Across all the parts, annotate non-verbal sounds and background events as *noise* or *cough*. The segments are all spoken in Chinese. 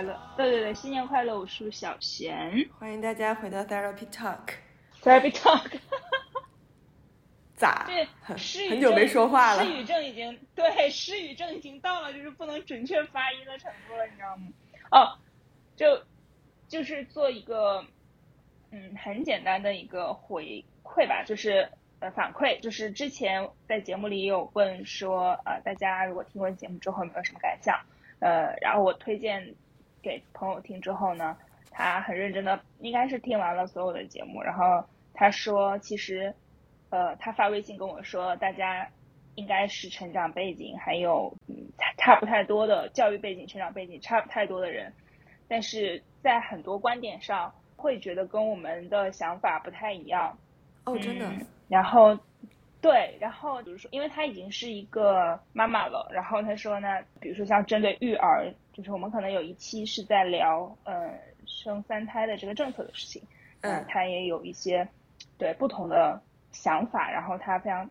快乐！对对对，新年快乐！我是小贤，欢迎大家回到 Therapy Talk。Therapy Talk，*laughs* 咋？对，失语很久没说话了失语症已经对，失语症已经到了就是不能准确发音的程度了，你知道吗？哦，就就是做一个嗯很简单的一个回馈吧，就是呃反馈，就是之前在节目里有问说呃大家如果听完节目之后有没有什么感想？呃，然后我推荐给朋友听之后呢，他很认真的，应该是听完了所有的节目，然后他说其实呃他发微信跟我说大家。应该是成长背景还有嗯差不太多的教育背景、成长背景差不太多的人，但是在很多观点上会觉得跟我们的想法不太一样。哦，真的。嗯、然后，对，然后比如说，因为他已经是一个妈妈了，然后他说呢，比如说像针对育儿，就是我们可能有一期是在聊呃生三胎的这个政策的事情，嗯、呃，他也有一些对不同的想法，然后他非常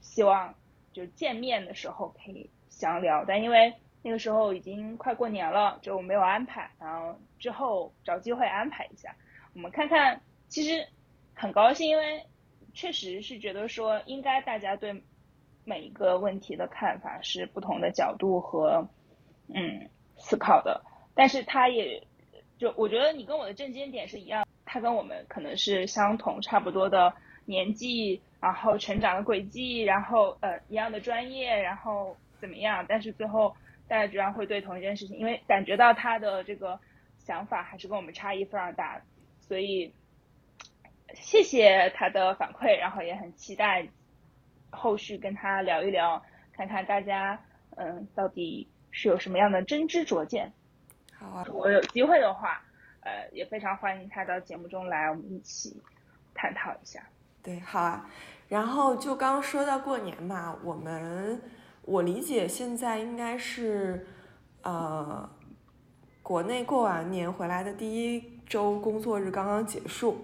希望。就见面的时候可以详聊，但因为那个时候已经快过年了，就没有安排。然后之后找机会安排一下，我们看看。其实很高兴，因为确实是觉得说，应该大家对每一个问题的看法是不同的角度和嗯思考的。但是他也就我觉得你跟我的正经点是一样，他跟我们可能是相同差不多的年纪。然后成长的轨迹，然后呃一样的专业，然后怎么样？但是最后大家居然会对同一件事情，因为感觉到他的这个想法还是跟我们差异非常大，所以谢谢他的反馈，然后也很期待后续跟他聊一聊，看看大家嗯到底是有什么样的真知灼见。好啊，我有机会的话，呃也非常欢迎他到节目中来，我们一起探讨一下。对，好啊。然后就刚刚说到过年嘛，我们我理解现在应该是，呃，国内过完年回来的第一周工作日刚刚结束，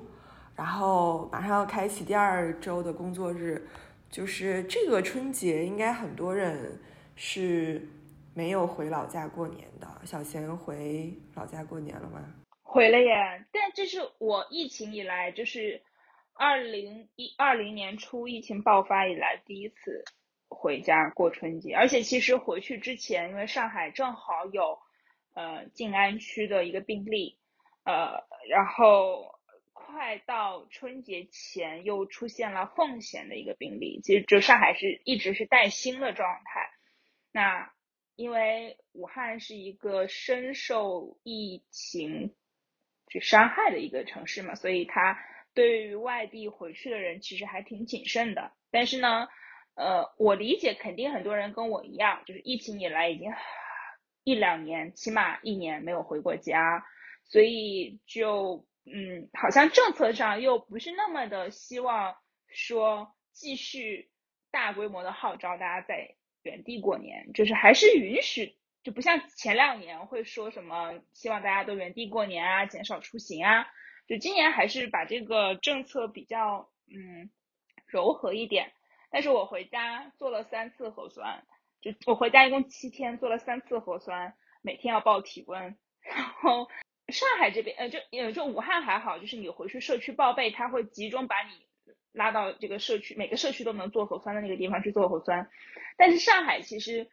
然后马上要开启第二周的工作日，就是这个春节应该很多人是没有回老家过年的。小贤回老家过年了吗？回了耶，但这是我疫情以来就是。二零一二零年初疫情爆发以来第一次回家过春节，而且其实回去之前，因为上海正好有呃静安区的一个病例，呃，然后快到春节前又出现了奉贤的一个病例，其实就上海是一直是带薪的状态。那因为武汉是一个深受疫情就伤害的一个城市嘛，所以它。对于外地回去的人，其实还挺谨慎的。但是呢，呃，我理解，肯定很多人跟我一样，就是疫情以来已经一两年，起码一年没有回过家，所以就嗯，好像政策上又不是那么的希望说继续大规模的号召大家在原地过年，就是还是允许，就不像前两年会说什么希望大家都原地过年啊，减少出行啊。就今年还是把这个政策比较嗯柔和一点，但是我回家做了三次核酸，就我回家一共七天做了三次核酸，每天要报体温。然后上海这边呃就呃就武汉还好，就是你回去社区报备，他会集中把你拉到这个社区，每个社区都能做核酸的那个地方去做核酸。但是上海其实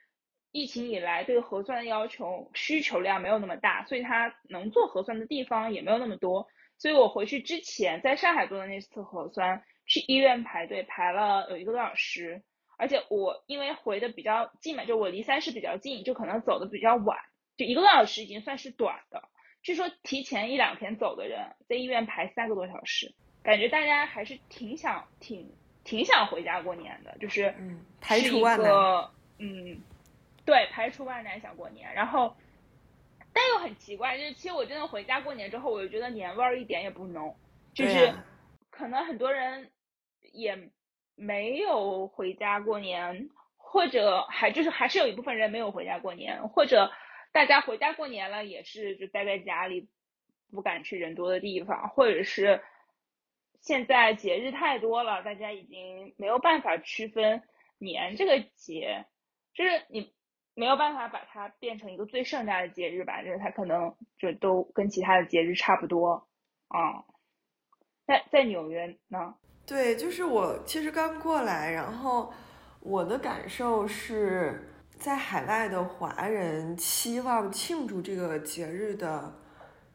疫情以来对核酸的要求需求量没有那么大，所以它能做核酸的地方也没有那么多。所以我回去之前，在上海做的那次核酸，去医院排队排了有一个多小时，而且我因为回的比较近嘛，就我离三市比较近，就可能走的比较晚，就一个多小时已经算是短的。据说提前一两天走的人，在医院排三个多小时，感觉大家还是挺想、挺、挺想回家过年的，就是嗯，排除万难，嗯，对，排除万难想过年，然后。但又很奇怪，就是其实我真的回家过年之后，我就觉得年味儿一点也不浓，就是可能很多人也没有回家过年，或者还就是还是有一部分人没有回家过年，或者大家回家过年了也是就待在家里，不敢去人多的地方，或者是现在节日太多了，大家已经没有办法区分年这个节，就是你。没有办法把它变成一个最盛大的节日吧，就是它可能就都跟其他的节日差不多。啊，在在纽约呢？对，就是我其实刚过来，然后我的感受是在海外的华人期望庆祝这个节日的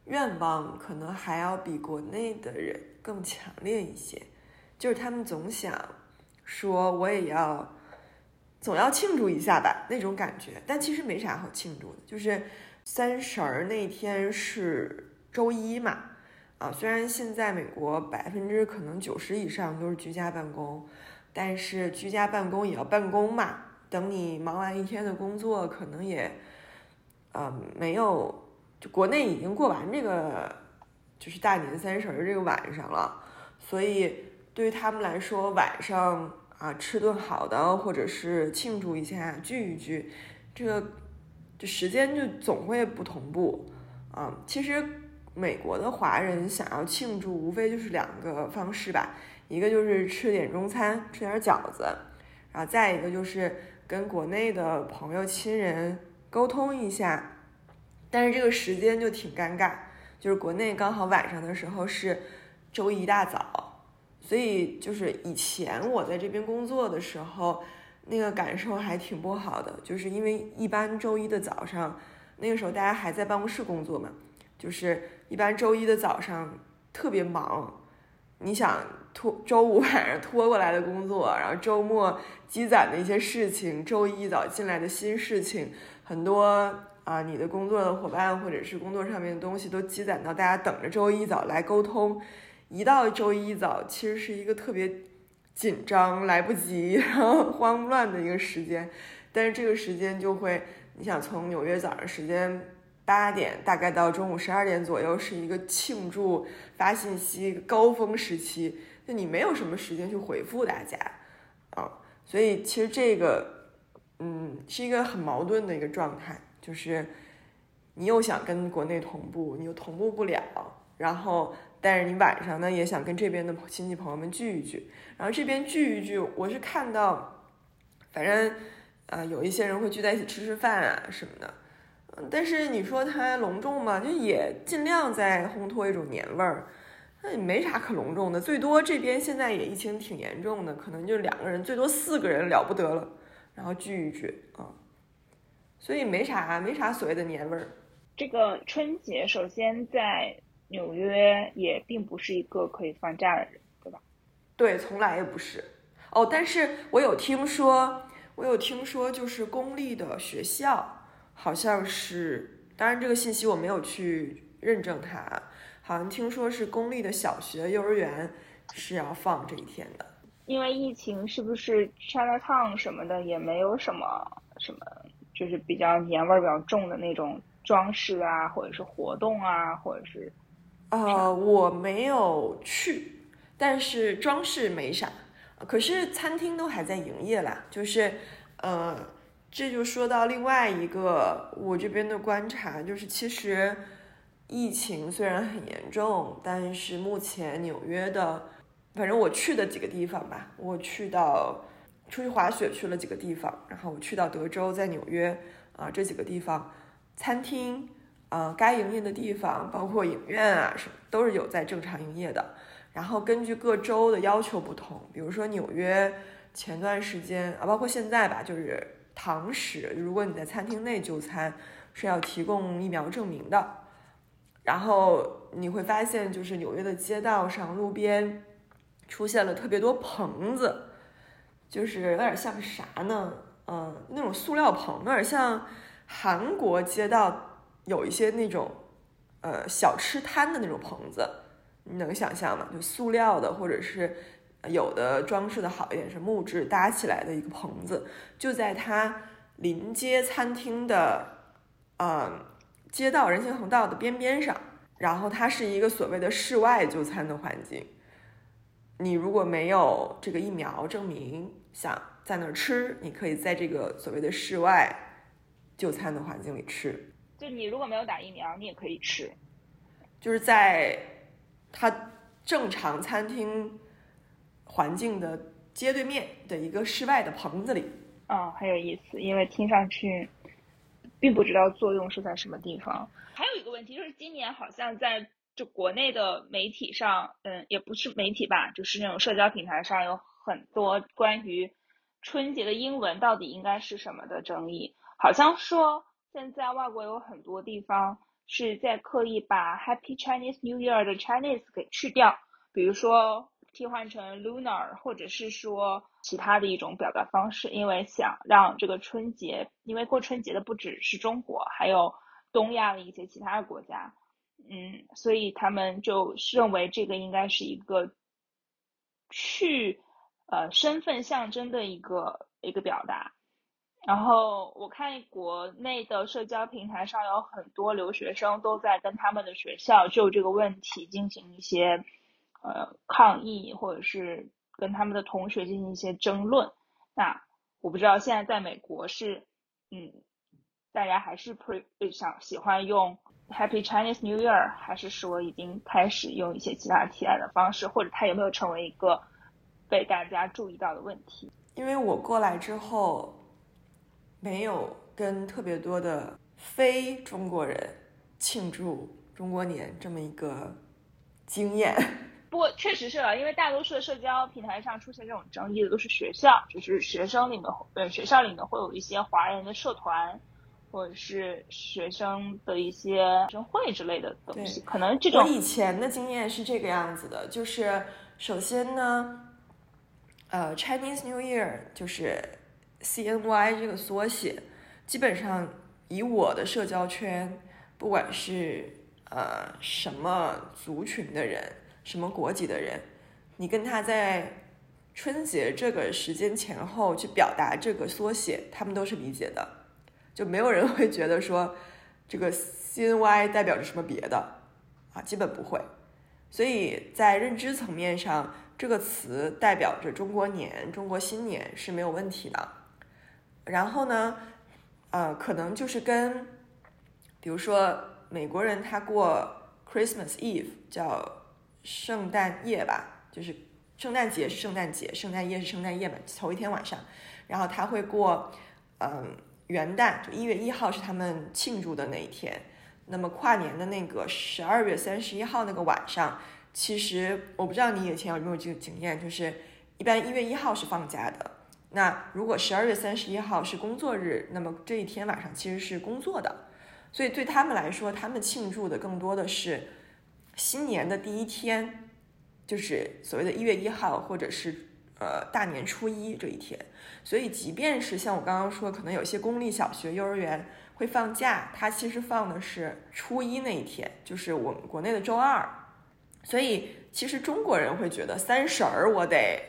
愿望，可能还要比国内的人更强烈一些。就是他们总想说，我也要总要庆祝一下吧那种感觉。但其实没啥好庆祝的，就是三十儿那天是周一嘛。啊，虽然现在美国百分之可能九十以上都是居家办公，但是居家办公也要办公嘛。等你忙完一天的工作，可能也，呃，没有，就国内已经过完这个，就是大年三十这个晚上了。所以对于他们来说，晚上啊吃顿好的，或者是庆祝一下、聚一聚，这个就时间就总会不同步啊。其实。美国的华人想要庆祝，无非就是两个方式吧，一个就是吃点中餐，吃点饺子，然后再一个就是跟国内的朋友亲人沟通一下。但是这个时间就挺尴尬，就是国内刚好晚上的时候是周一大早，所以就是以前我在这边工作的时候，那个感受还挺不好的，就是因为一般周一的早上，那个时候大家还在办公室工作嘛，就是。一般周一的早上特别忙，你想拖周五晚上拖过来的工作，然后周末积攒的一些事情，周一早进来的新事情，很多啊，你的工作的伙伴或者是工作上面的东西都积攒到大家等着周一早来沟通。一到周一早，其实是一个特别紧张、来不及、然后 *laughs* 慌乱的一个时间，但是这个时间就会，你想从纽约早上时间。八点大概到中午十二点左右是一个庆祝发信息高峰时期，就你没有什么时间去回复大家，啊，所以其实这个，嗯，是一个很矛盾的一个状态，就是你又想跟国内同步，你又同步不了，然后但是你晚上呢也想跟这边的亲戚朋友们聚一聚，然后这边聚一聚，我是看到，反正，呃，有一些人会聚在一起吃吃饭啊什么的。但是你说它隆重嘛，就也尽量在烘托一种年味儿，那也没啥可隆重的。最多这边现在也疫情挺严重的，可能就两个人，最多四个人了不得了，然后聚一聚，所以没啥没啥所谓的年味儿。这个春节首先在纽约也并不是一个可以放假的人，对吧？对，从来也不是。哦，但是我有听说，我有听说，就是公立的学校。好像是，当然这个信息我没有去认证它。好像听说是公立的小学、幼儿园是要放这一天的。因为疫情，是不是 Chinatown 什么的也没有什么什么，就是比较年味儿比较重的那种装饰啊，或者是活动啊，或者是……呃，我没有去，但是装饰没啥。可是餐厅都还在营业啦，就是呃。这就说到另外一个我这边的观察，就是其实疫情虽然很严重，但是目前纽约的，反正我去的几个地方吧，我去到出去滑雪去了几个地方，然后我去到德州，在纽约啊这几个地方，餐厅啊该营业的地方，包括影院啊什么，都是有在正常营业的。然后根据各州的要求不同，比如说纽约前段时间啊，包括现在吧，就是。堂食，如果你在餐厅内就餐，是要提供疫苗证明的。然后你会发现，就是纽约的街道上、路边出现了特别多棚子，就是有点像啥呢？嗯，那种塑料棚，有点像韩国街道有一些那种呃小吃摊的那种棚子，你能想象吗？就塑料的，或者是。有的装饰的好一点是木质搭起来的一个棚子，就在它临街餐厅的，嗯，街道人行横道的边边上。然后它是一个所谓的室外就餐的环境。你如果没有这个疫苗证明，想在那儿吃，你可以在这个所谓的室外就餐的环境里吃。就你如果没有打疫苗，你也可以吃。就是在它正常餐厅。环境的街对面的一个室外的棚子里，啊，很有意思，因为听上去并不知道作用是在什么地方。还有一个问题就是，今年好像在就国内的媒体上，嗯，也不是媒体吧，就是那种社交平台上有很多关于春节的英文到底应该是什么的争议。好像说现在外国有很多地方是在刻意把 Happy Chinese New Year 的 Chinese 给去掉，比如说。替换成 lunar，或者是说其他的一种表达方式，因为想让这个春节，因为过春节的不只是中国，还有东亚的一些其他的国家，嗯，所以他们就认为这个应该是一个去呃身份象征的一个一个表达。然后我看国内的社交平台上有很多留学生都在跟他们的学校就这个问题进行一些。呃，抗议或者是跟他们的同学进行一些争论。那我不知道现在在美国是，嗯，大家还是 pre 想喜欢用 Happy Chinese New Year，还是说已经开始用一些其他替代的方式，或者它有没有成为一个被大家注意到的问题？因为我过来之后，没有跟特别多的非中国人庆祝中国年这么一个经验。*laughs* 不过确实是啊，因为大多数的社交平台上出现这种争议的都是学校，就是学生里面，呃，学校里面会有一些华人的社团，或者是学生的一些学生会之类的东西。可能这种我以前的经验是这个样子的，就是首先呢，呃，Chinese New Year 就是 CNY 这个缩写，基本上以我的社交圈，不管是呃什么族群的人。什么国籍的人，你跟他在春节这个时间前后去表达这个缩写，他们都是理解的，就没有人会觉得说这个 CNY 代表着什么别的啊，基本不会。所以在认知层面上，这个词代表着中国年、中国新年是没有问题的。然后呢，呃，可能就是跟，比如说美国人他过 Christmas Eve 叫。圣诞夜吧，就是圣诞节是圣诞节，圣诞夜是圣诞夜嘛，头一天晚上，然后他会过，嗯，元旦，就一月一号是他们庆祝的那一天。那么跨年的那个十二月三十一号那个晚上，其实我不知道你以前有没有这个经验，就是一般一月一号是放假的。那如果十二月三十一号是工作日，那么这一天晚上其实是工作的，所以对他们来说，他们庆祝的更多的是。新年的第一天，就是所谓的一月一号，或者是呃大年初一这一天。所以，即便是像我刚刚说，可能有些公立小学、幼儿园会放假，它其实放的是初一那一天，就是我们国内的周二。所以，其实中国人会觉得三十儿我得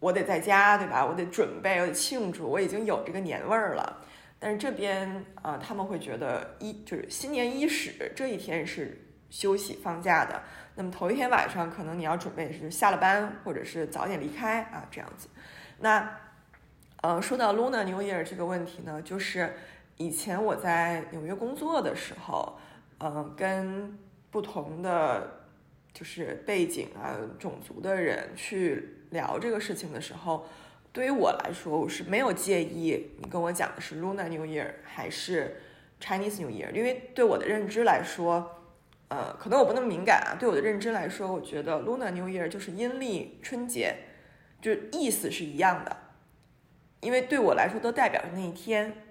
我得在家，对吧？我得准备，我得庆祝，我已经有这个年味儿了。但是这边啊，他们会觉得一就是新年伊始这一天是。休息放假的，那么头一天晚上可能你要准备是下了班或者是早点离开啊，这样子。那呃，说到 Luna New Year 这个问题呢，就是以前我在纽约工作的时候，嗯，跟不同的就是背景啊、种族的人去聊这个事情的时候，对于我来说，我是没有介意你跟我讲的是 Luna New Year 还是 Chinese New Year，因为对我的认知来说。呃，可能我不那么敏感啊。对我的认知来说，我觉得 Luna New Year 就是阴历春节，就意思是一样的，因为对我来说都代表着那一天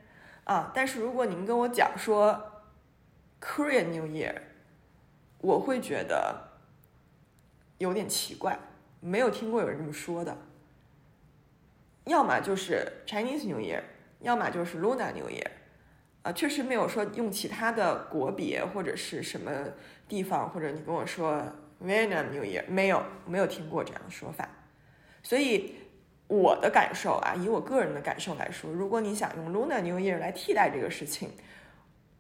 啊。但是如果您跟我讲说 Korean New Year，我会觉得有点奇怪，没有听过有人这么说的。要么就是 Chinese New Year，要么就是 Luna New Year。啊，确实没有说用其他的国别或者是什么地方，或者你跟我说 Vietnam New Year，没有，没有听过这样的说法。所以我的感受啊，以我个人的感受来说，如果你想用 Lunar New Year 来替代这个事情，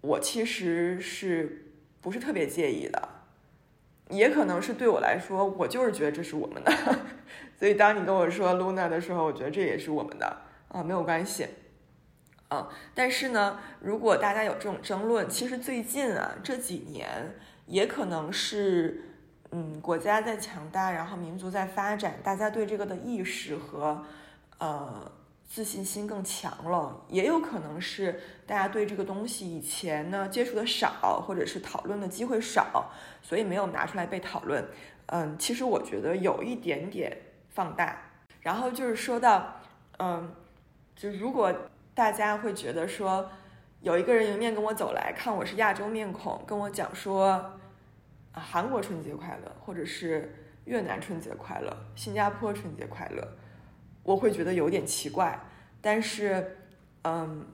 我其实是不是特别介意的。也可能是对我来说，我就是觉得这是我们的。*laughs* 所以当你跟我说 Luna 的时候，我觉得这也是我们的啊，没有关系。啊，但是呢，如果大家有这种争论，其实最近啊这几年也可能是，嗯，国家在强大，然后民族在发展，大家对这个的意识和呃自信心更强了，也有可能是大家对这个东西以前呢接触的少，或者是讨论的机会少，所以没有拿出来被讨论。嗯，其实我觉得有一点点放大。然后就是说到，嗯，就如果大家会觉得说，有一个人迎面跟我走来看我是亚洲面孔，跟我讲说，啊，韩国春节快乐，或者是越南春节快乐，新加坡春节快乐。我会觉得有点奇怪，但是，嗯，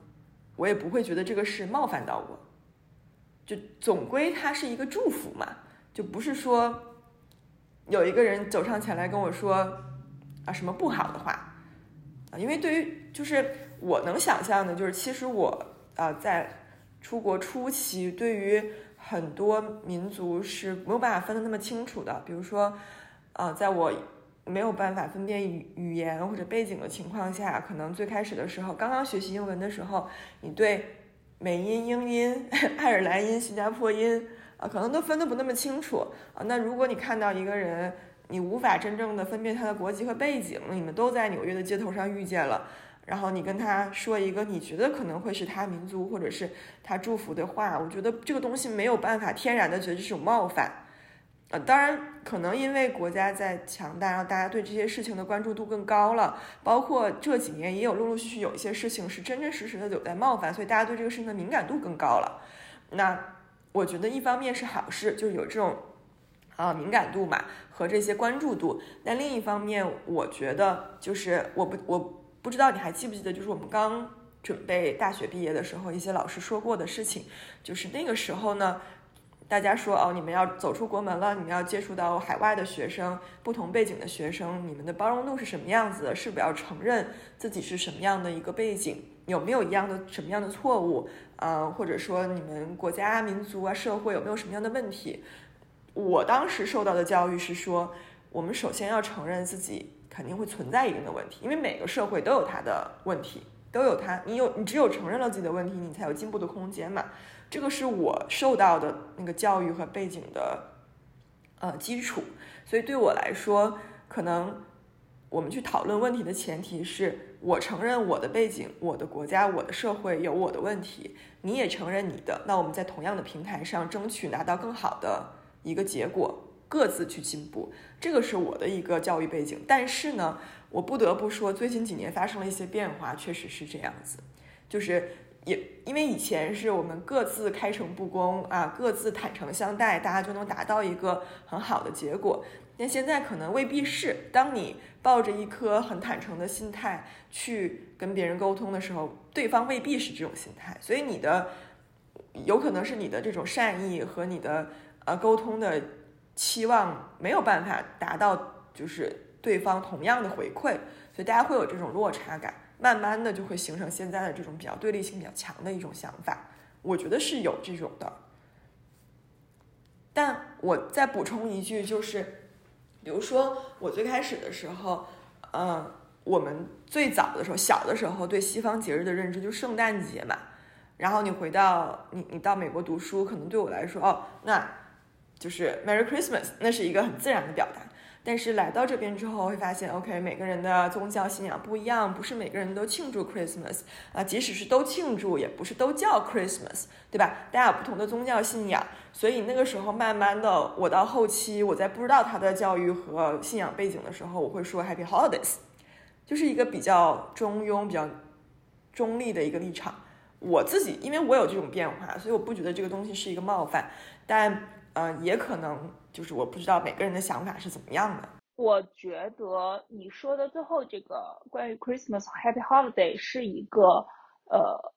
我也不会觉得这个是冒犯到我，就总归它是一个祝福嘛，就不是说有一个人走上前来跟我说啊什么不好的话啊，因为对于就是我能想象的，就是其实我啊在出国初期，对于很多民族是没有办法分得那么清楚的，比如说，啊，在我。没有办法分辨语语言或者背景的情况下，可能最开始的时候，刚刚学习英文的时候，你对美音、英音、*laughs* 爱尔兰音、新加坡音啊，可能都分得不那么清楚啊。那如果你看到一个人，你无法真正的分辨他的国籍和背景，你们都在纽约的街头上遇见了，然后你跟他说一个你觉得可能会是他民族或者是他祝福的话，我觉得这个东西没有办法天然的觉得这是种冒犯。呃，当然，可能因为国家在强大，让大家对这些事情的关注度更高了。包括这几年也有陆陆续续有一些事情是真真实实的有在冒犯，所以大家对这个事情的敏感度更高了。那我觉得一方面是好事，就是有这种啊敏感度嘛和这些关注度。但另一方面，我觉得就是我不我不知道你还记不记得，就是我们刚准备大学毕业的时候，一些老师说过的事情，就是那个时候呢。大家说哦，你们要走出国门了，你们要接触到海外的学生，不同背景的学生，你们的包容度是什么样子的？是否要承认自己是什么样的一个背景？有没有一样的什么样的错误？呃，或者说你们国家、民族啊、社会有没有什么样的问题？我当时受到的教育是说，我们首先要承认自己肯定会存在一定的问题，因为每个社会都有它的问题，都有它。你有，你只有承认了自己的问题，你才有进步的空间嘛。这个是我受到的那个教育和背景的呃基础，所以对我来说，可能我们去讨论问题的前提是我承认我的背景、我的国家、我的社会有我的问题，你也承认你的，那我们在同样的平台上争取拿到更好的一个结果，各自去进步。这个是我的一个教育背景，但是呢，我不得不说，最近几年发生了一些变化，确实是这样子，就是。也因为以前是我们各自开诚布公啊，各自坦诚相待，大家就能达到一个很好的结果。但现在可能未必是。当你抱着一颗很坦诚的心态去跟别人沟通的时候，对方未必是这种心态，所以你的有可能是你的这种善意和你的呃沟通的期望没有办法达到，就是对方同样的回馈，所以大家会有这种落差感。慢慢的就会形成现在的这种比较对立性比较强的一种想法，我觉得是有这种的。但我再补充一句，就是，比如说我最开始的时候，嗯，我们最早的时候，小的时候对西方节日的认知就圣诞节嘛。然后你回到你你到美国读书，可能对我来说，哦，那就是 Merry Christmas，那是一个很自然的表达。但是来到这边之后，会发现，OK，每个人的宗教信仰不一样，不是每个人都庆祝 Christmas 啊，即使是都庆祝，也不是都叫 Christmas，对吧？大家有不同的宗教信仰，所以那个时候慢慢的，我到后期，我在不知道他的教育和信仰背景的时候，我会说 Happy Holidays，就是一个比较中庸、比较中立的一个立场。我自己，因为我有这种变化，所以我不觉得这个东西是一个冒犯，但。嗯，也可能就是我不知道每个人的想法是怎么样的。我觉得你说的最后这个关于 Christmas Happy Holiday 是一个呃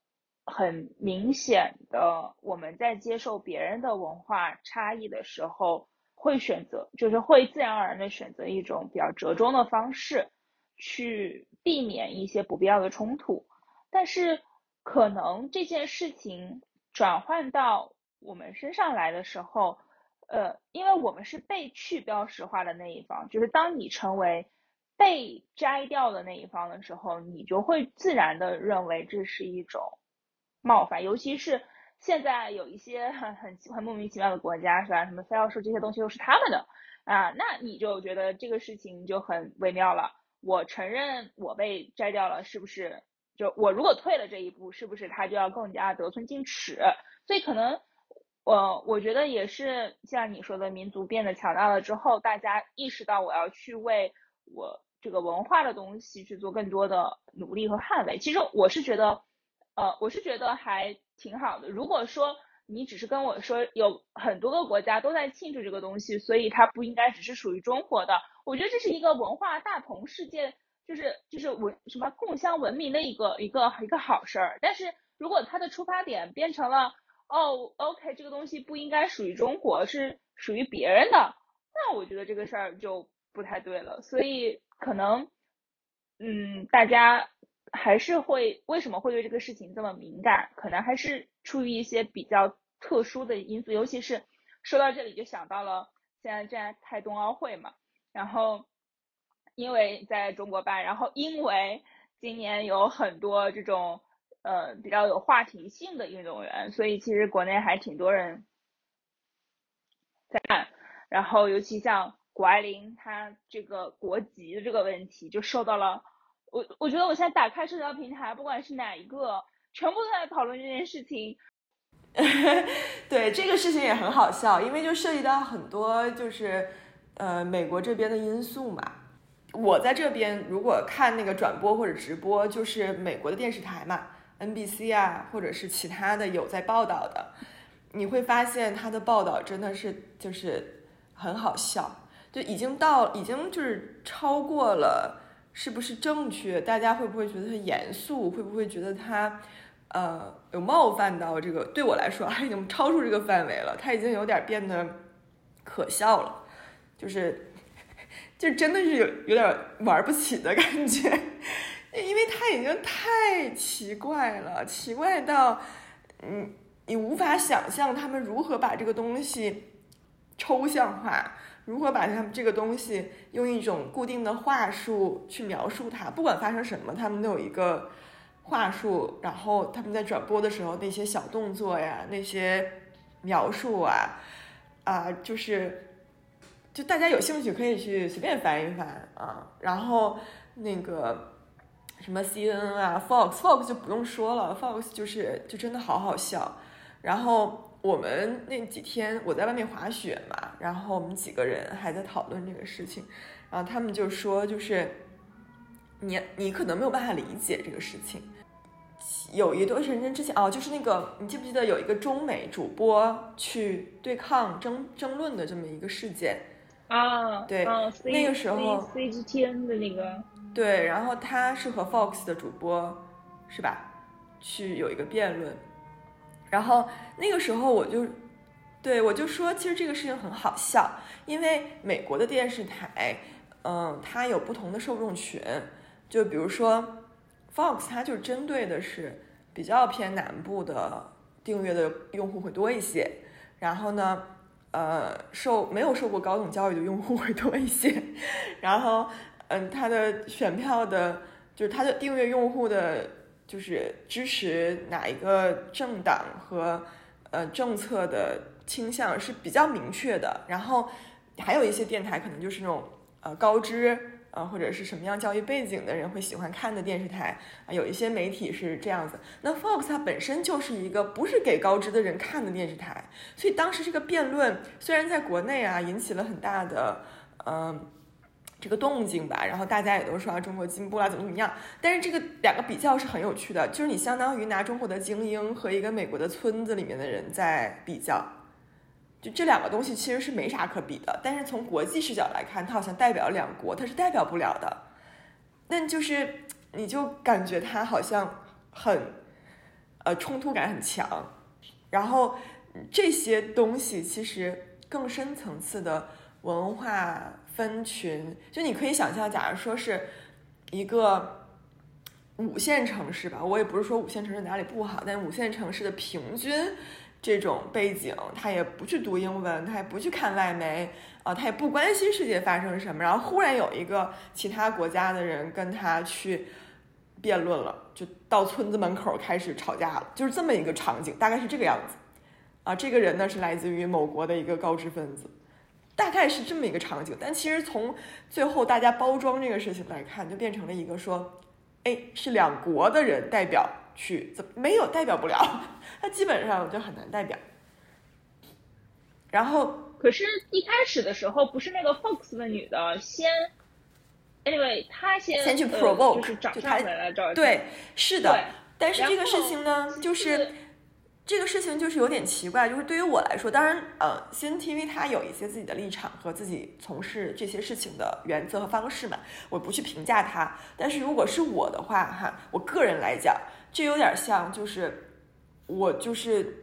很明显的，我们在接受别人的文化差异的时候，会选择就是会自然而然的选择一种比较折中的方式，去避免一些不必要的冲突。但是可能这件事情转换到我们身上来的时候。呃，因为我们是被去标识化的那一方，就是当你成为被摘掉的那一方的时候，你就会自然的认为这是一种冒犯，尤其是现在有一些很很很莫名其妙的国家，是吧？什么非要说这些东西都是他们的啊，那你就觉得这个事情就很微妙了。我承认我被摘掉了，是不是？就我如果退了这一步，是不是他就要更加得寸进尺？所以可能，我我觉得也是像你说的，民族变得强大了之后，大家意识到我要去为我这个文化的东西去做更多的努力和捍卫。其实我是觉得，呃，我是觉得还挺好的。如果说你只是跟我说有很多个国家都在庆祝这个东西，所以它不应该只是属于中国的，我觉得这是一个文化大同世界。就是就是文什么共享文明的一个一个一个好事儿，但是如果它的出发点变成了哦，OK，这个东西不应该属于中国，是属于别人的，那我觉得这个事儿就不太对了。所以可能，嗯，大家还是会为什么会对这个事情这么敏感？可能还是出于一些比较特殊的因素，尤其是说到这里就想到了现在正在开冬奥会嘛，然后。因为在中国办，然后因为今年有很多这种呃比较有话题性的运动员，所以其实国内还挺多人在看。然后尤其像谷爱凌，她这个国籍的这个问题就受到了我我觉得我现在打开社交平台，不管是哪一个，全部都在讨论这件事情。*laughs* 对这个事情也很好笑，因为就涉及到很多就是呃美国这边的因素嘛。我在这边如果看那个转播或者直播，就是美国的电视台嘛，NBC 啊，或者是其他的有在报道的，你会发现他的报道真的是就是很好笑，就已经到已经就是超过了是不是正确？大家会不会觉得他严肃？会不会觉得他呃有冒犯到这个？对我来说，他已经超出这个范围了，他已经有点变得可笑了，就是。*laughs* 就真的是有有点玩不起的感觉，因为他已经太奇怪了，奇怪到，嗯，你无法想象他们如何把这个东西抽象化，如何把他们这个东西用一种固定的话术去描述它。不管发生什么，他们都有一个话术，然后他们在转播的时候那些小动作呀，那些描述啊，啊，就是。就大家有兴趣可以去随便翻一翻啊，然后那个什么 CNN 啊，Fox，Fox 就不用说了，Fox 就是就真的好好笑。然后我们那几天我在外面滑雪嘛，然后我们几个人还在讨论这个事情，然后他们就说就是你你可能没有办法理解这个事情。有一段时间之前哦，就是那个你记不记得有一个中美主播去对抗争争论的这么一个事件？啊，对，那个时候 C G T N 的那个，对，然后他是和 Fox 的主播，是吧？去有一个辩论，然后那个时候我就，对我就说，其实这个事情很好笑，因为美国的电视台，嗯，它有不同的受众群，就比如说 Fox，它就针对的是比较偏南部的订阅的用户会多一些，然后呢。呃，受没有受过高等教育的用户会多一些，*laughs* 然后，嗯，他的选票的，就是他的订阅用户的，就是支持哪一个政党和呃政策的倾向是比较明确的，然后还有一些电台可能就是那种呃高知。啊，或者是什么样教育背景的人会喜欢看的电视台啊？有一些媒体是这样子。那 Fox 它本身就是一个不是给高知的人看的电视台，所以当时这个辩论虽然在国内啊引起了很大的嗯这个动静吧，然后大家也都说中国进步了怎么怎么样，但是这个两个比较是很有趣的，就是你相当于拿中国的精英和一个美国的村子里面的人在比较。就这两个东西其实是没啥可比的，但是从国际视角来看，它好像代表两国，它是代表不了的。那就是你就感觉它好像很，呃，冲突感很强。然后这些东西其实更深层次的文化分群，就你可以想象，假如说是一个五线城市吧，我也不是说五线城市哪里不好，但五线城市的平均。这种背景，他也不去读英文，他也不去看外媒，啊，他也不关心世界发生什么。然后忽然有一个其他国家的人跟他去辩论了，就到村子门口开始吵架了，就是这么一个场景，大概是这个样子。啊，这个人呢是来自于某国的一个高知分子，大概是这么一个场景。但其实从最后大家包装这个事情来看，就变成了一个说，哎，是两国的人代表去，怎么没有代表不了？他基本上就很难代表。然后，可是，一开始的时候不是那个 Fox 的女的先，anyway，她先先去 provoke，就是找上门来找对，是的。但是这个事情呢，就是这个事情就是有点奇怪，就是对于我来说，当然，呃，CNTV 它有一些自己的立场和自己从事这些事情的原则和方式嘛，我不去评价它。但是如果是我的话，哈，我个人来讲，这有点像，就是我就是。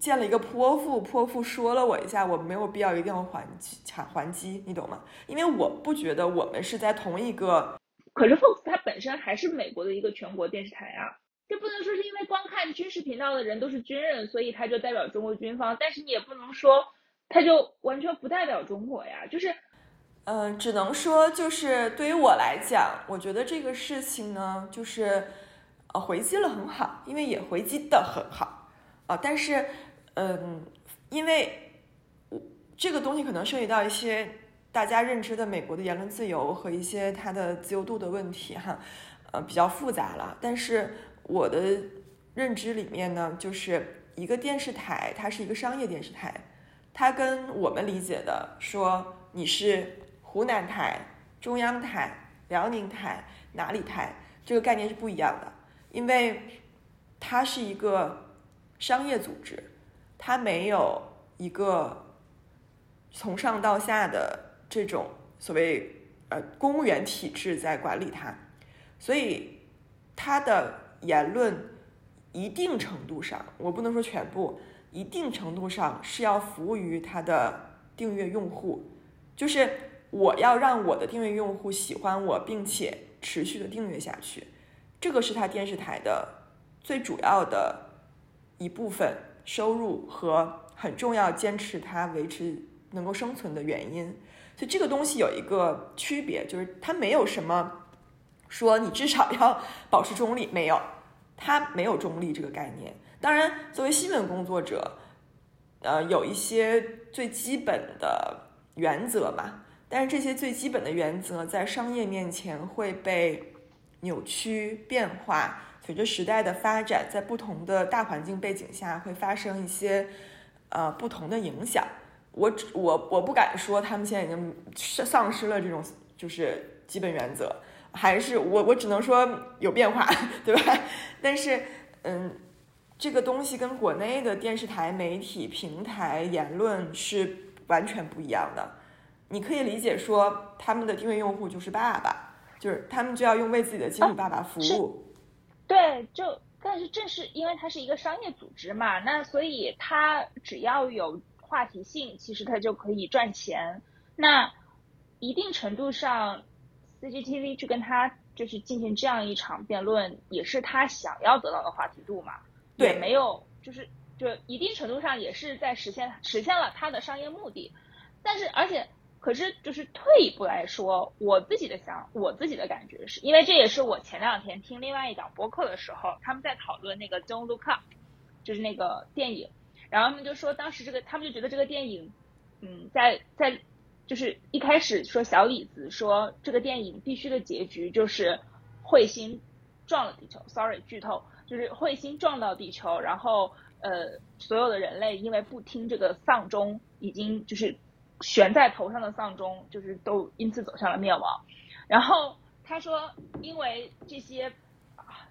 见了一个泼妇，泼妇说了我一下，我没有必要一定要还击，还还击，你懂吗？因为我不觉得我们是在同一个。可是 Fox 它本身还是美国的一个全国电视台啊，这不能说是因为光看军事频道的人都是军人，所以他就代表中国军方，但是你也不能说他就完全不代表中国呀，就是，嗯，只能说就是对于我来讲，我觉得这个事情呢，就是呃回击了很好，因为也回击的很好。啊，但是，嗯，因为这个东西可能涉及到一些大家认知的美国的言论自由和一些它的自由度的问题，哈，呃，比较复杂了。但是我的认知里面呢，就是一个电视台，它是一个商业电视台，它跟我们理解的说你是湖南台、中央台、辽宁台哪里台这个概念是不一样的，因为它是一个。商业组织，它没有一个从上到下的这种所谓呃公务员体制在管理它，所以它的言论一定程度上，我不能说全部，一定程度上是要服务于它的订阅用户，就是我要让我的订阅用户喜欢我，并且持续的订阅下去，这个是它电视台的最主要的。一部分收入和很重要坚持它维持能够生存的原因，所以这个东西有一个区别，就是它没有什么说你至少要 *laughs* 保持中立，没有，他没有中立这个概念。当然，作为新闻工作者，呃，有一些最基本的原则嘛，但是这些最基本的原则在商业面前会被扭曲变化。随着时代的发展，在不同的大环境背景下，会发生一些呃不同的影响。我我我不敢说他们现在已经丧失了这种就是基本原则，还是我我只能说有变化，*laughs* 对吧？但是嗯，这个东西跟国内的电视台、媒体平台言论是完全不一样的。你可以理解说，他们的定位用户就是爸爸，就是他们就要用为自己的金主爸爸服务。对，就但是正是因为它是一个商业组织嘛，那所以它只要有话题性，其实它就可以赚钱。那一定程度上，CCTV 去跟他就是进行这样一场辩论，也是他想要得到的话题度嘛。对，没有，就是就一定程度上也是在实现实现了他的商业目的。但是而且。可是，就是退一步来说，我自己的想，我自己的感觉是，因为这也是我前两天听另外一档播客的时候，他们在讨论那个《Don't Look Up》，就是那个电影，然后他们就说，当时这个，他们就觉得这个电影，嗯，在在，就是一开始说小李子说这个电影必须的结局就是彗星撞了地球，sorry，剧透，就是彗星撞到地球，然后呃，所有的人类因为不听这个丧钟，已经就是。悬在头上的丧钟，就是都因此走向了灭亡。然后他说，因为这些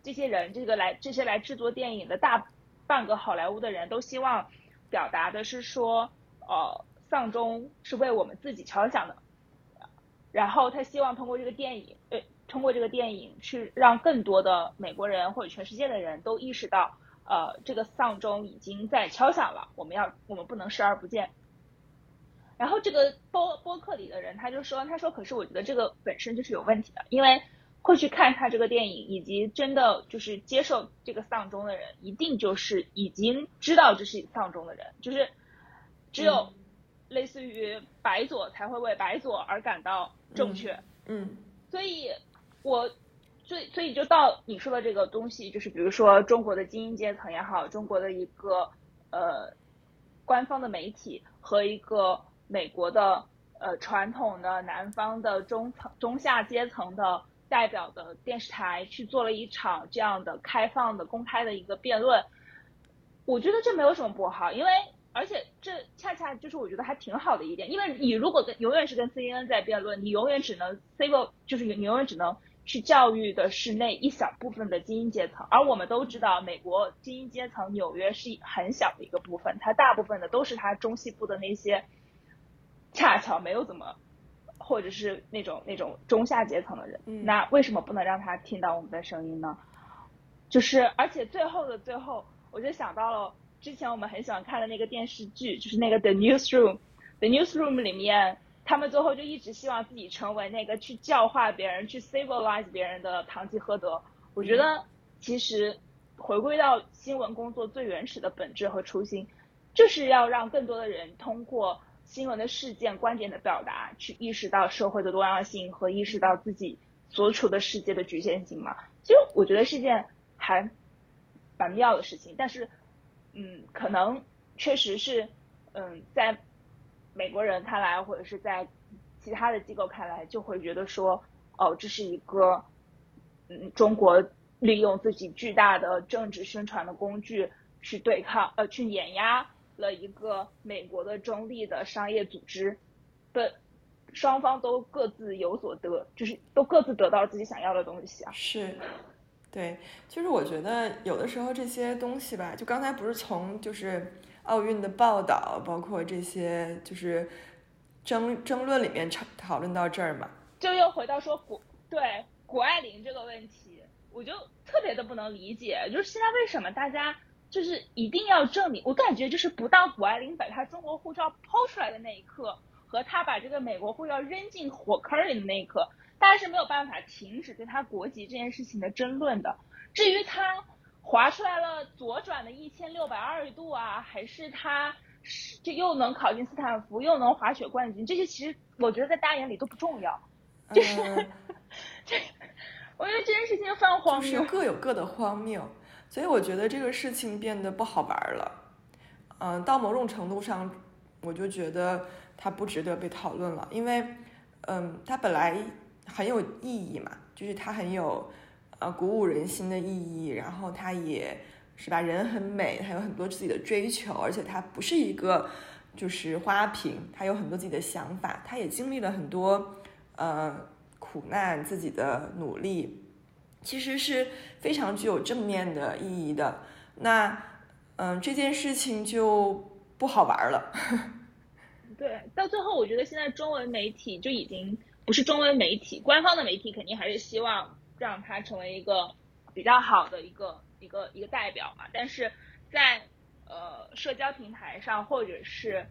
这些人，这个来这些来制作电影的大半个好莱坞的人都希望表达的是说，呃，丧钟是为我们自己敲响的。然后他希望通过这个电影，呃，通过这个电影去让更多的美国人或者全世界的人都意识到，呃，这个丧钟已经在敲响了，我们要我们不能视而不见。然后这个播播客里的人他就说，他说，可是我觉得这个本身就是有问题的，因为会去看他这个电影，以及真的就是接受这个丧钟的人，一定就是已经知道这是丧钟的人，就是只有类似于白左才会为白左而感到正确，嗯，所以我所以所以就到你说的这个东西，就是比如说中国的精英阶层也好，中国的一个呃官方的媒体和一个。美国的呃传统的南方的中层中下阶层的代表的电视台去做了一场这样的开放的公开的一个辩论，我觉得这没有什么不好，因为而且这恰恰就是我觉得还挺好的一点，因为你如果跟永远是跟 CNN 在辩论，你永远只能 civil 就是你永远只能。去教育的是那一小部分的精英阶层，而我们都知道，美国精英阶层纽约是很小的一个部分，它大部分的都是它中西部的那些恰巧没有怎么，或者是那种那种中下阶层的人。那为什么不能让他听到我们的声音呢？就是，而且最后的最后，我就想到了之前我们很喜欢看的那个电视剧，就是那个 The Newsroom，The Newsroom 里面。他们最后就一直希望自己成为那个去教化别人、去 civilize 别人的堂吉诃德。我觉得，其实回归到新闻工作最原始的本质和初心，就是要让更多的人通过新闻的事件、观点的表达，去意识到社会的多样性和意识到自己所处的世界的局限性嘛。其实我觉得是件还蛮妙的事情，但是，嗯，可能确实是，嗯，在。美国人看来，或者是在其他的机构看来，就会觉得说，哦，这是一个，嗯，中国利用自己巨大的政治宣传的工具去对抗，呃，去碾压了一个美国的中立的商业组织的，双方都各自有所得，就是都各自得到自己想要的东西啊。是，对，其实我觉得有的时候这些东西吧，就刚才不是从就是。奥运的报道，包括这些就是争争论里面讨讨论到这儿嘛，就又回到说谷对谷爱凌这个问题，我就特别的不能理解，就是现在为什么大家就是一定要证明？我感觉就是不到谷爱凌把她中国护照抛出来的那一刻，和她把这个美国护照扔进火坑里的那一刻，大家是没有办法停止对他国籍这件事情的争论的。至于他。划出来了左转的一千六百二十度啊，还是他是就又能考进斯坦福，又能滑雪冠军，这些其实我觉得在大家眼里都不重要，*laughs* 就是这，我觉得这件事情非常荒谬，各有各的荒谬，所以我觉得这个事情变得不好玩了。嗯，到某种程度上，我就觉得它不值得被讨论了，因为嗯，它本来很有意义嘛，就是它很有。呃，鼓舞人心的意义，然后它也是吧，人很美，它有很多自己的追求，而且它不是一个就是花瓶，它有很多自己的想法，它也经历了很多呃苦难，自己的努力，其实是非常具有正面的意义的。那嗯，这件事情就不好玩了。*laughs* 对，到最后我觉得现在中文媒体就已经不是中文媒体，官方的媒体肯定还是希望。让他成为一个比较好的一个一个一个代表嘛，但是在呃社交平台上或者是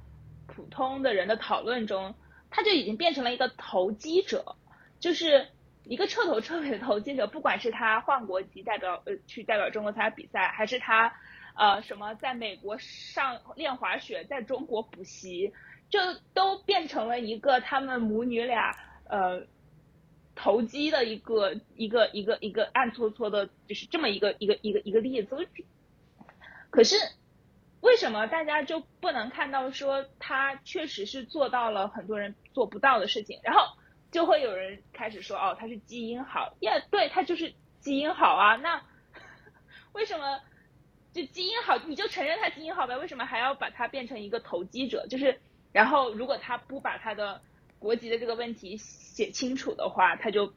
普通的人的讨论中，他就已经变成了一个投机者，就是一个彻头彻尾的投机者。不管是他换国籍代表呃去代表中国参加比赛，还是他呃什么在美国上练滑雪，在中国补习，就都变成了一个他们母女俩呃。投机的一个一个一个一个暗搓搓的，就是这么一个一个一个一个例子。可是为什么大家就不能看到说他确实是做到了很多人做不到的事情？然后就会有人开始说哦，他是基因好，耶，对他就是基因好啊。那为什么就基因好你就承认他基因好呗？为什么还要把他变成一个投机者？就是然后如果他不把他的国籍的这个问题写清楚的话，他就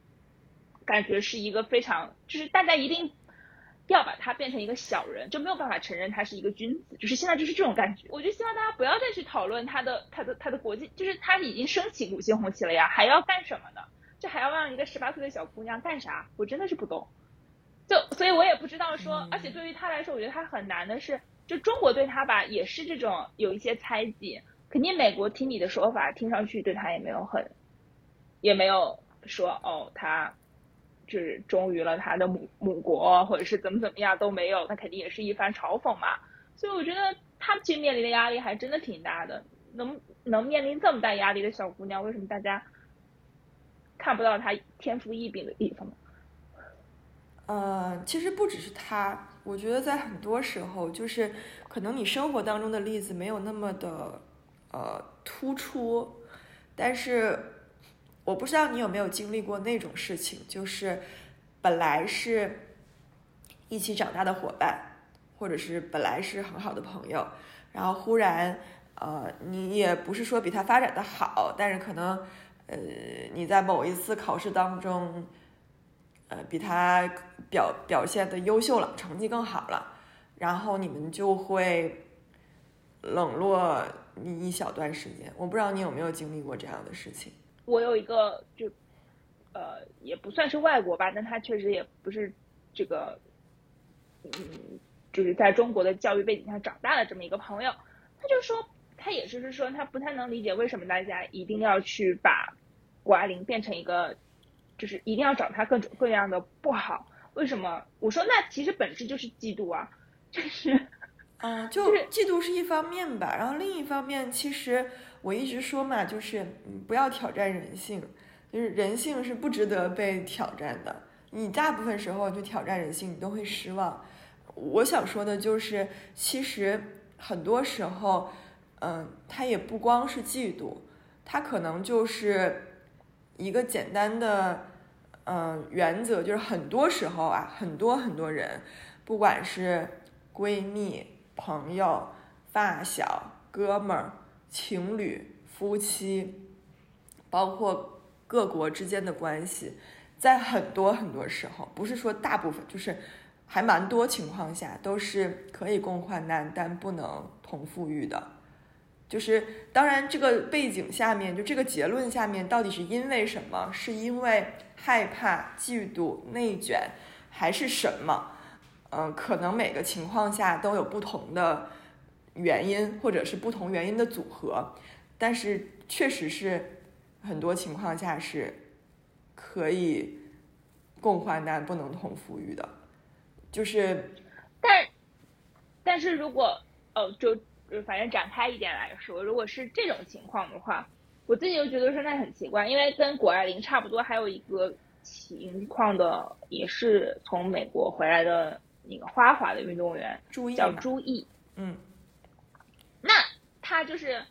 感觉是一个非常，就是大家一定要把他变成一个小人，就没有办法承认他是一个君子，就是现在就是这种感觉。我就希望大家不要再去讨论他的他的他的国籍，就是他已经升起五星红旗了呀，还要干什么呢？就还要让一个十八岁的小姑娘干啥？我真的是不懂。就所以我也不知道说，而且对于他来说，我觉得他很难的是，就中国对他吧，也是这种有一些猜忌。肯定美国听你的说法，听上去对他也没有很，也没有说哦，他就是忠于了他的母母国，或者是怎么怎么样都没有，他肯定也是一番嘲讽嘛。所以我觉得他其实面临的压力还真的挺大的。能能面临这么大压力的小姑娘，为什么大家看不到她天赋异禀的地方呢？呃，其实不只是她，我觉得在很多时候，就是可能你生活当中的例子没有那么的。呃，突出，但是我不知道你有没有经历过那种事情，就是本来是一起长大的伙伴，或者是本来是很好的朋友，然后忽然呃，你也不是说比他发展的好，但是可能呃你在某一次考试当中。呃，比他表表现的优秀了，成绩更好了，然后你们就会冷落你一小段时间。我不知道你有没有经历过这样的事情。我有一个就，呃，也不算是外国吧，但他确实也不是这个，嗯，就是在中国的教育背景下长大的这么一个朋友，他就说，他也是是说，他不太能理解为什么大家一定要去把谷爱凌变成一个。就是一定要找他各种各样的不好，为什么？我说那其实本质就是嫉妒啊，*laughs* 就是，嗯，就嫉妒是一方面吧，然后另一方面，其实我一直说嘛，就是不要挑战人性，就是人性是不值得被挑战的。你大部分时候去挑战人性，你都会失望。我想说的就是，其实很多时候，嗯，他也不光是嫉妒，他可能就是一个简单的。嗯，原则就是很多时候啊，很多很多人，不管是闺蜜、朋友、发小、哥们儿、情侣、夫妻，包括各国之间的关系，在很多很多时候，不是说大部分，就是还蛮多情况下，都是可以共患难，但不能同富裕的。就是当然，这个背景下面，就这个结论下面，到底是因为什么？是因为害怕、嫉妒、内卷，还是什么？嗯，可能每个情况下都有不同的原因，或者是不同原因的组合。但是确实是很多情况下是可以共患难，不能同富裕的。就是，但但是如果哦，就。反正展开一点来说，如果是这种情况的话，我自己就觉得说那很奇怪，因为跟谷爱凌差不多，还有一个情况的，也是从美国回来的那个花滑的运动员，朱叫朱毅，嗯，那他就是，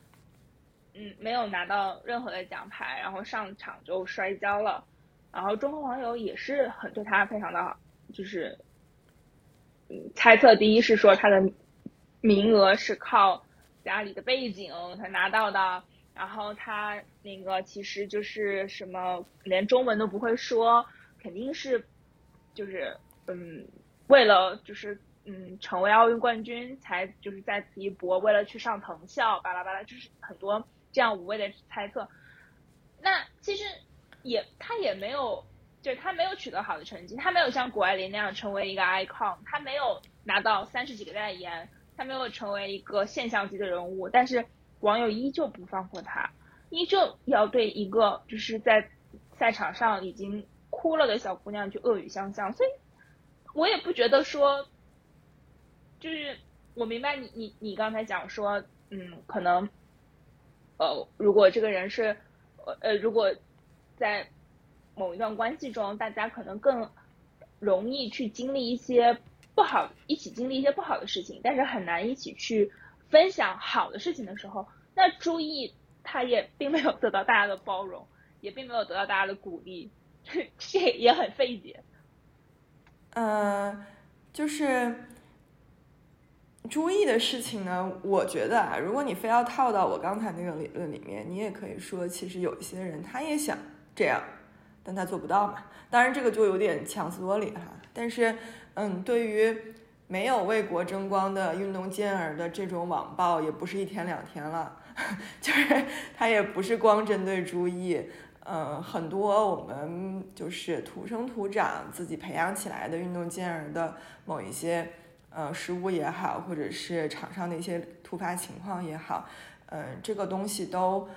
嗯，没有拿到任何的奖牌，然后上场就摔跤了，然后中国网友也是很对他非常的好，就是，嗯，猜测第一是说他的。名额是靠家里的背景才拿到的，然后他那个其实就是什么连中文都不会说，肯定是就是嗯为了就是嗯成为奥运冠军才就是在此一搏，为了去上藤校巴拉巴拉，就是很多这样无谓的猜测。那其实也他也没有，就是他没有取得好的成绩，他没有像谷爱凌那样成为一个 icon，他没有拿到三十几个代言。他没有成为一个现象级的人物，但是网友依旧不放过他，依旧要对一个就是在赛场上已经哭了的小姑娘去恶语相向，所以我也不觉得说，就是我明白你你你刚才讲说，嗯，可能，呃，如果这个人是，呃呃，如果在某一段关系中，大家可能更容易去经历一些。不好一起经历一些不好的事情，但是很难一起去分享好的事情的时候，那朱意他也并没有得到大家的包容，也并没有得到大家的鼓励，*laughs* 这也很费解。嗯，就是朱毅的事情呢，我觉得啊，如果你非要套到我刚才那个理论里面，你也可以说，其实有一些人他也想这样，但他做不到嘛。当然，这个就有点强词夺理哈，但是。嗯，对于没有为国争光的运动健儿的这种网暴，也不是一天两天了，*laughs* 就是他也不是光针对朱毅，嗯，很多我们就是土生土长自己培养起来的运动健儿的某一些呃失误也好，或者是场上的一些突发情况也好，嗯，这个东西都。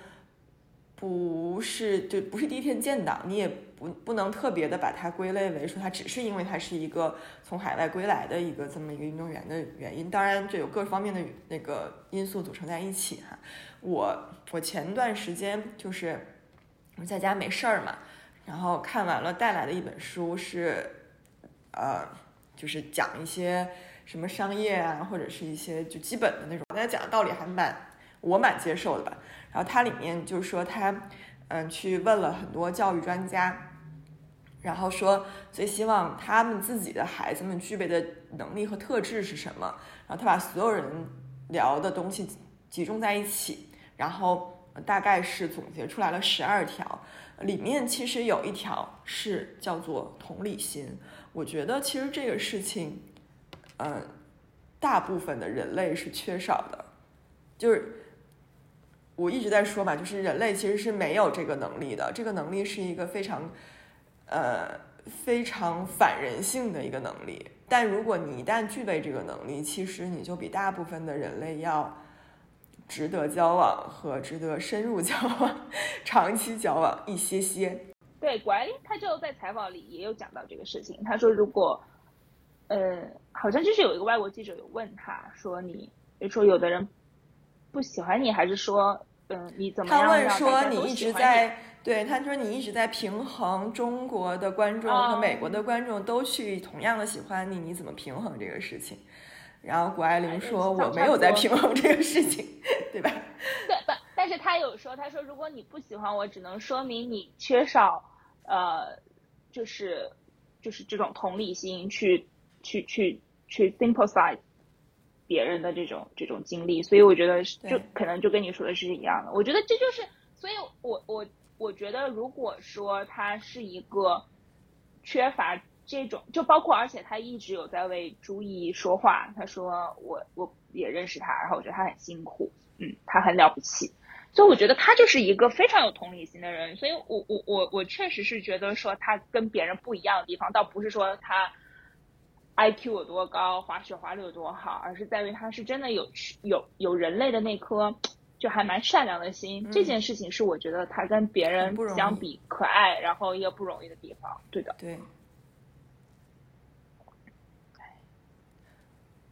不是，就不是第一天见到，你也不不能特别的把它归类为说他只是因为他是一个从海外归来的一个这么一个运动员的原因。当然，这有各方面的那个因素组成在一起哈。我我前段时间就是在家没事儿嘛，然后看完了带来的一本书是，呃，就是讲一些什么商业啊，或者是一些就基本的那种，大家讲的道理还蛮。我蛮接受的吧。然后它里面就是说他嗯去问了很多教育专家。然后说最希望他们自己的孩子们具备的能力和特质是什么？然后他把所有人聊的东西集中在一起，然后大概是总结出来了十二条，里面其实有一条是叫做同理心。我觉得其实这个事情，嗯，大部分的人类是缺少的，就是我一直在说嘛，就是人类其实是没有这个能力的，这个能力是一个非常。呃，非常反人性的一个能力，但如果你一旦具备这个能力，其实你就比大部分的人类要值得交往和值得深入交往、*laughs* 长期交往一些些。对，谷爱凌他就在采访里也有讲到这个事情。他说，如果，呃，好像就是有一个外国记者有问他说，你说有的人不喜欢你，还是说，嗯，你怎么样？他问说，你一直在。对，他说你一直在平衡中国的观众和美国的观众都去同样的喜欢你，你怎么平衡这个事情？然后谷爱凌说我没有在平衡这个事情，对吧？*laughs* 对，不，但是他有说，他说如果你不喜欢我，只能说明你缺少呃，就是就是这种同理心，去去去去 sympathize 别人的这种这种经历。所以我觉得就可能就跟你说的是一样的。我觉得这就是，所以我我。我觉得，如果说他是一个缺乏这种，就包括，而且他一直有在为朱毅说话。他说：“我我也认识他，然后我觉得他很辛苦，嗯，他很了不起。”所以我觉得他就是一个非常有同理心的人。所以我我我我确实是觉得说他跟别人不一样的地方，倒不是说他 I Q 有多高，滑雪滑的有多好，而是在于他是真的有有有人类的那颗。就还蛮善良的心，这件事情是我觉得他跟别人相比可爱，然后也不容易的地方。对的，对，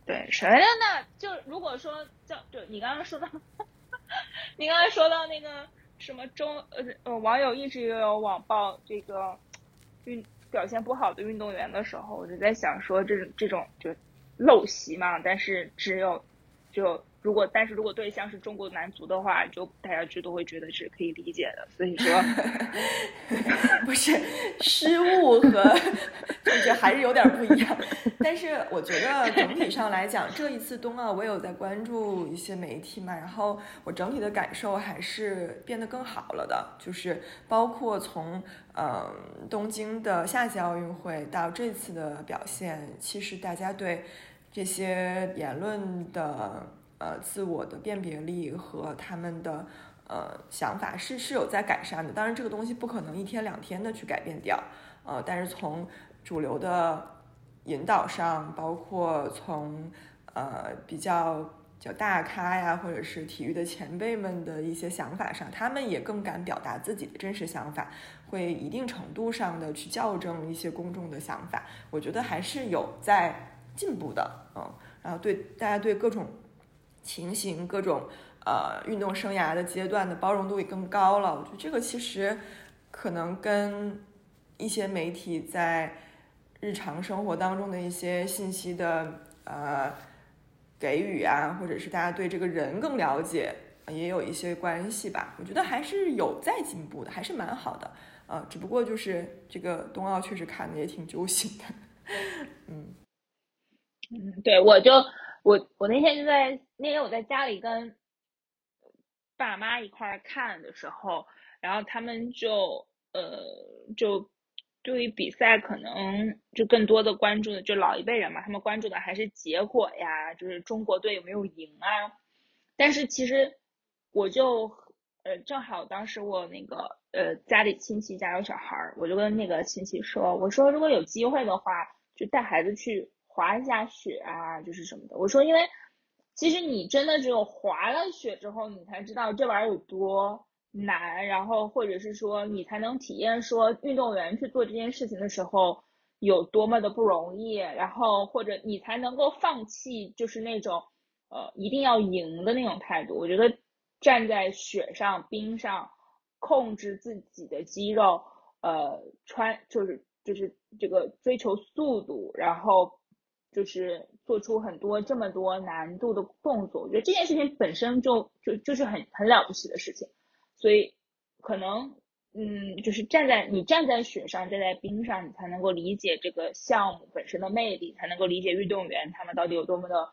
对，首先那，就如果说叫就你刚刚说到，*laughs* 你刚刚说到那个什么中呃呃网友一直有网暴这个运表现不好的运动员的时候，我就在想说这种这种就陋习嘛，但是只有就。如果但是如果对象是中国男足的话，就大家就都会觉得是可以理解的。所以说，*laughs* 不是失误和 *laughs* 感觉还是有点不一样。但是我觉得整体上来讲，这一次冬奥我有在关注一些媒体嘛，然后我整体的感受还是变得更好了的。就是包括从嗯东京的夏季奥运会到这次的表现，其实大家对这些言论的。呃，自我的辨别力和他们的呃想法是是有在改善的，当然这个东西不可能一天两天的去改变掉，呃，但是从主流的引导上，包括从呃比较叫大咖呀，或者是体育的前辈们的一些想法上，他们也更敢表达自己的真实想法，会一定程度上的去校正一些公众的想法，我觉得还是有在进步的，嗯，然后对大家对各种。情形各种呃运动生涯的阶段的包容度也更高了，我觉得这个其实可能跟一些媒体在日常生活当中的一些信息的呃给予啊，或者是大家对这个人更了解也有一些关系吧。我觉得还是有在进步的，还是蛮好的。呃，只不过就是这个冬奥确实看的也挺揪心的。*laughs* 嗯嗯，对我就。我我那天就在那天我在家里跟爸妈一块看的时候，然后他们就呃就对于比赛可能就更多的关注的就老一辈人嘛，他们关注的还是结果呀，就是中国队有没有赢啊。但是其实我就呃正好当时我那个呃家里亲戚家有小孩儿，我就跟那个亲戚说，我说如果有机会的话，就带孩子去。滑一下雪啊，就是什么的。我说，因为其实你真的只有滑了雪之后，你才知道这玩意儿有多难，然后或者是说你才能体验说运动员去做这件事情的时候有多么的不容易，然后或者你才能够放弃就是那种呃一定要赢的那种态度。我觉得站在雪上冰上，控制自己的肌肉，呃，穿就是就是这个追求速度，然后。就是做出很多这么多难度的动作，我觉得这件事情本身就就就是很很了不起的事情，所以可能嗯，就是站在你站在雪上，站在冰上，你才能够理解这个项目本身的魅力，才能够理解运动员他们到底有多么的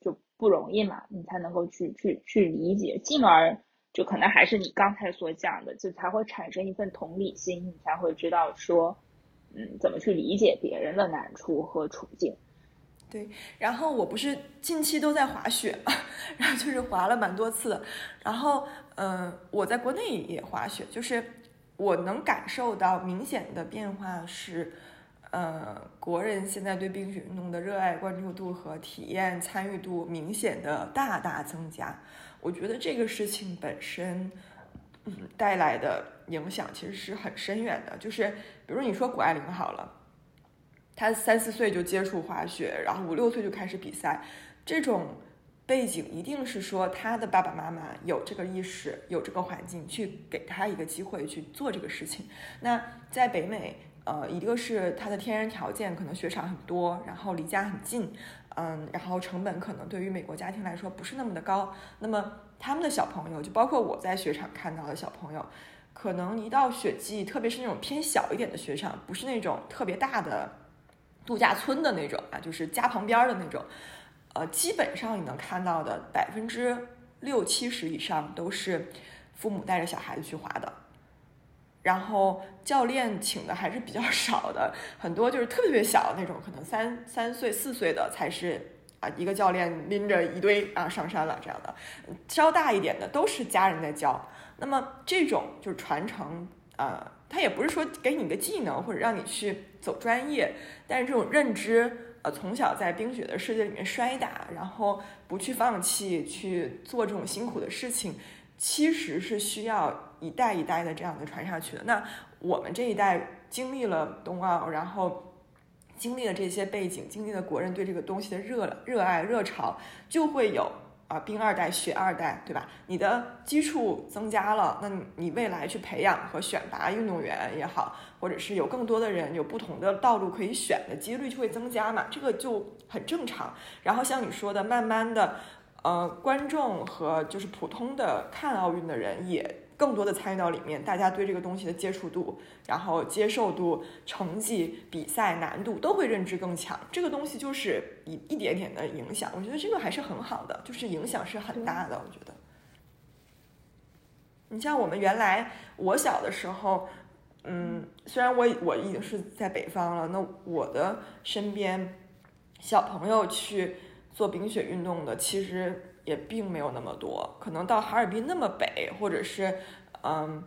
就不容易嘛，你才能够去去去理解，进而就可能还是你刚才所讲的，就才会产生一份同理心，你才会知道说嗯，怎么去理解别人的难处和处境。对，然后我不是近期都在滑雪嘛，*laughs* 然后就是滑了蛮多次，然后嗯，我在国内也滑雪，就是我能感受到明显的变化是，呃，国人现在对冰雪运动的热爱、关注度和体验参与度明显的大大增加。我觉得这个事情本身，嗯，带来的影响其实是很深远的，就是比如你说谷爱凌好了。他三四岁就接触滑雪，然后五六岁就开始比赛，这种背景一定是说他的爸爸妈妈有这个意识，有这个环境去给他一个机会去做这个事情。那在北美，呃，一个是他的天然条件可能雪场很多，然后离家很近，嗯，然后成本可能对于美国家庭来说不是那么的高。那么他们的小朋友，就包括我在雪场看到的小朋友，可能一到雪季，特别是那种偏小一点的雪场，不是那种特别大的。度假村的那种啊，就是家旁边的那种，呃，基本上你能看到的百分之六七十以上都是父母带着小孩子去滑的，然后教练请的还是比较少的，很多就是特别特别小的那种，可能三三岁四岁的才是啊，一个教练拎着一堆啊上山了这样的，稍大一点的都是家人在教，那么这种就是传承啊。他也不是说给你个技能或者让你去走专业，但是这种认知，呃，从小在冰雪的世界里面摔打，然后不去放弃去做这种辛苦的事情，其实是需要一代一代的这样的传下去的。那我们这一代经历了冬奥，然后经历了这些背景，经历了国人对这个东西的热热爱热潮，就会有。啊，冰二代、雪二代，对吧？你的基础增加了，那你未来去培养和选拔运动员也好，或者是有更多的人有不同的道路可以选的几率就会增加嘛，这个就很正常。然后像你说的，慢慢的，呃，观众和就是普通的看奥运的人也。更多的参与到里面，大家对这个东西的接触度，然后接受度、成绩、比赛难度都会认知更强。这个东西就是一一点点的影响，我觉得这个还是很好的，就是影响是很大的。我觉得，你像我们原来我小的时候，嗯，虽然我我已经是在北方了，那我的身边小朋友去做冰雪运动的，其实。也并没有那么多，可能到哈尔滨那么北，或者是，嗯，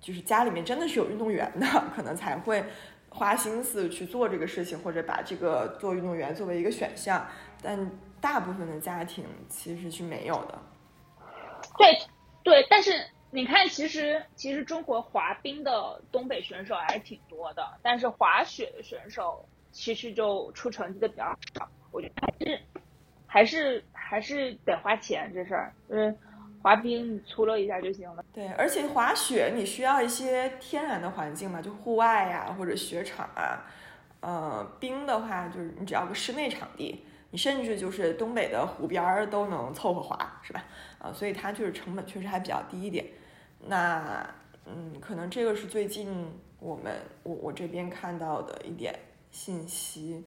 就是家里面真的是有运动员的，可能才会花心思去做这个事情，或者把这个做运动员作为一个选项。但大部分的家庭其实是没有的。对对，但是你看，其实其实中国滑冰的东北选手还是挺多的，但是滑雪的选手其实就出成绩的比较少。我觉得还是还是。还是得花钱，这事儿就是滑冰你粗了一下就行了。对，而且滑雪你需要一些天然的环境嘛，就户外呀或者雪场啊。呃，冰的话就是你只要个室内场地，你甚至就是东北的湖边儿都能凑合滑，是吧？啊，所以它就是成本确实还比较低一点。那嗯，可能这个是最近我们我我这边看到的一点信息。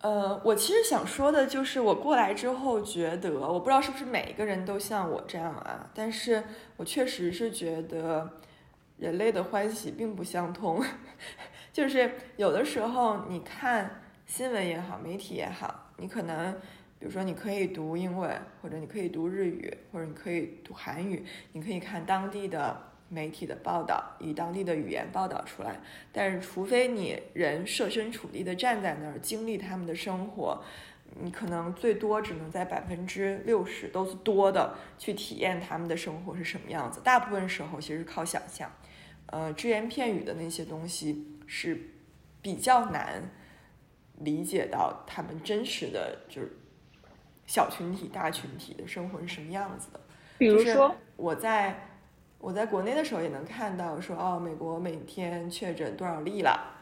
呃，我其实想说的就是，我过来之后觉得，我不知道是不是每一个人都像我这样啊，但是我确实是觉得人类的欢喜并不相通。*laughs* 就是有的时候，你看新闻也好，媒体也好，你可能，比如说你可以读英文，或者你可以读日语，或者你可以读韩语，你可以看当地的。媒体的报道以当地的语言报道出来，但是除非你人设身处地的站在那儿经历他们的生活，你可能最多只能在百分之六十都是多的去体验他们的生活是什么样子。大部分时候其实是靠想象，呃，只言片语的那些东西是比较难理解到他们真实的就是小群体、大群体的生活是什么样子的。比如说我在。我在国内的时候也能看到说，哦，美国每天确诊多少例了，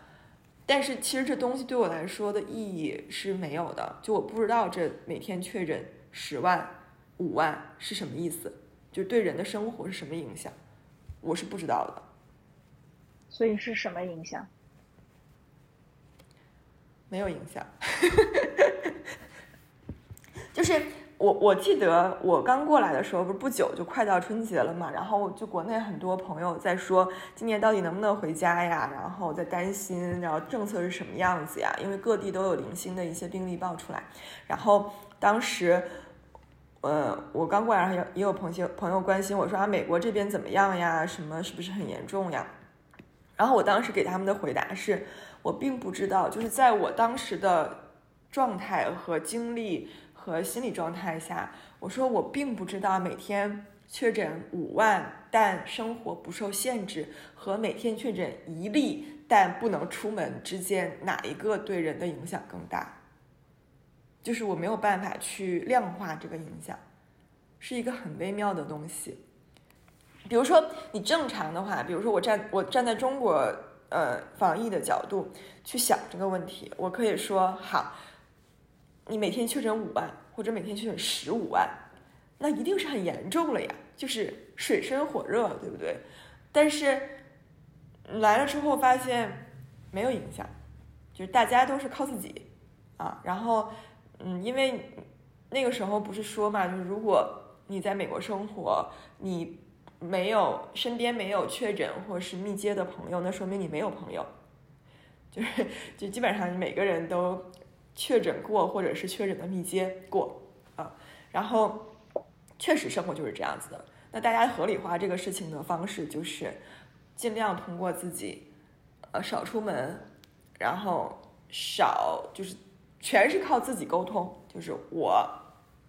但是其实这东西对我来说的意义是没有的，就我不知道这每天确诊十万、五万是什么意思，就对人的生活是什么影响，我是不知道的。所以是什么影响？没有影响，*laughs* 就是我我记得我刚过来的时候，不是不久就快到春节了嘛，然后就国内很多朋友在说今年到底能不能回家呀，然后在担心，然后政策是什么样子呀？因为各地都有零星的一些病例爆出来，然后当时，呃，我刚过来，也也有朋友朋友关心我说啊，美国这边怎么样呀？什么是不是很严重呀？然后我当时给他们的回答是。我并不知道，就是在我当时的状态和经历和心理状态下，我说我并不知道每天确诊五万但生活不受限制和每天确诊一例但不能出门之间哪一个对人的影响更大。就是我没有办法去量化这个影响，是一个很微妙的东西。比如说你正常的话，比如说我站我站在中国。呃，防疫的角度去想这个问题，我可以说好，你每天确诊五万，或者每天确诊十五万，那一定是很严重了呀，就是水深火热，对不对？但是来了之后发现没有影响，就是大家都是靠自己啊。然后，嗯，因为那个时候不是说嘛，就是如果你在美国生活，你。没有身边没有确诊或是密接的朋友，那说明你没有朋友，就是就基本上每个人都确诊过或者是确诊的密接过啊。然后确实生活就是这样子的。那大家合理化这个事情的方式就是尽量通过自己呃少出门，然后少就是全是靠自己沟通，就是我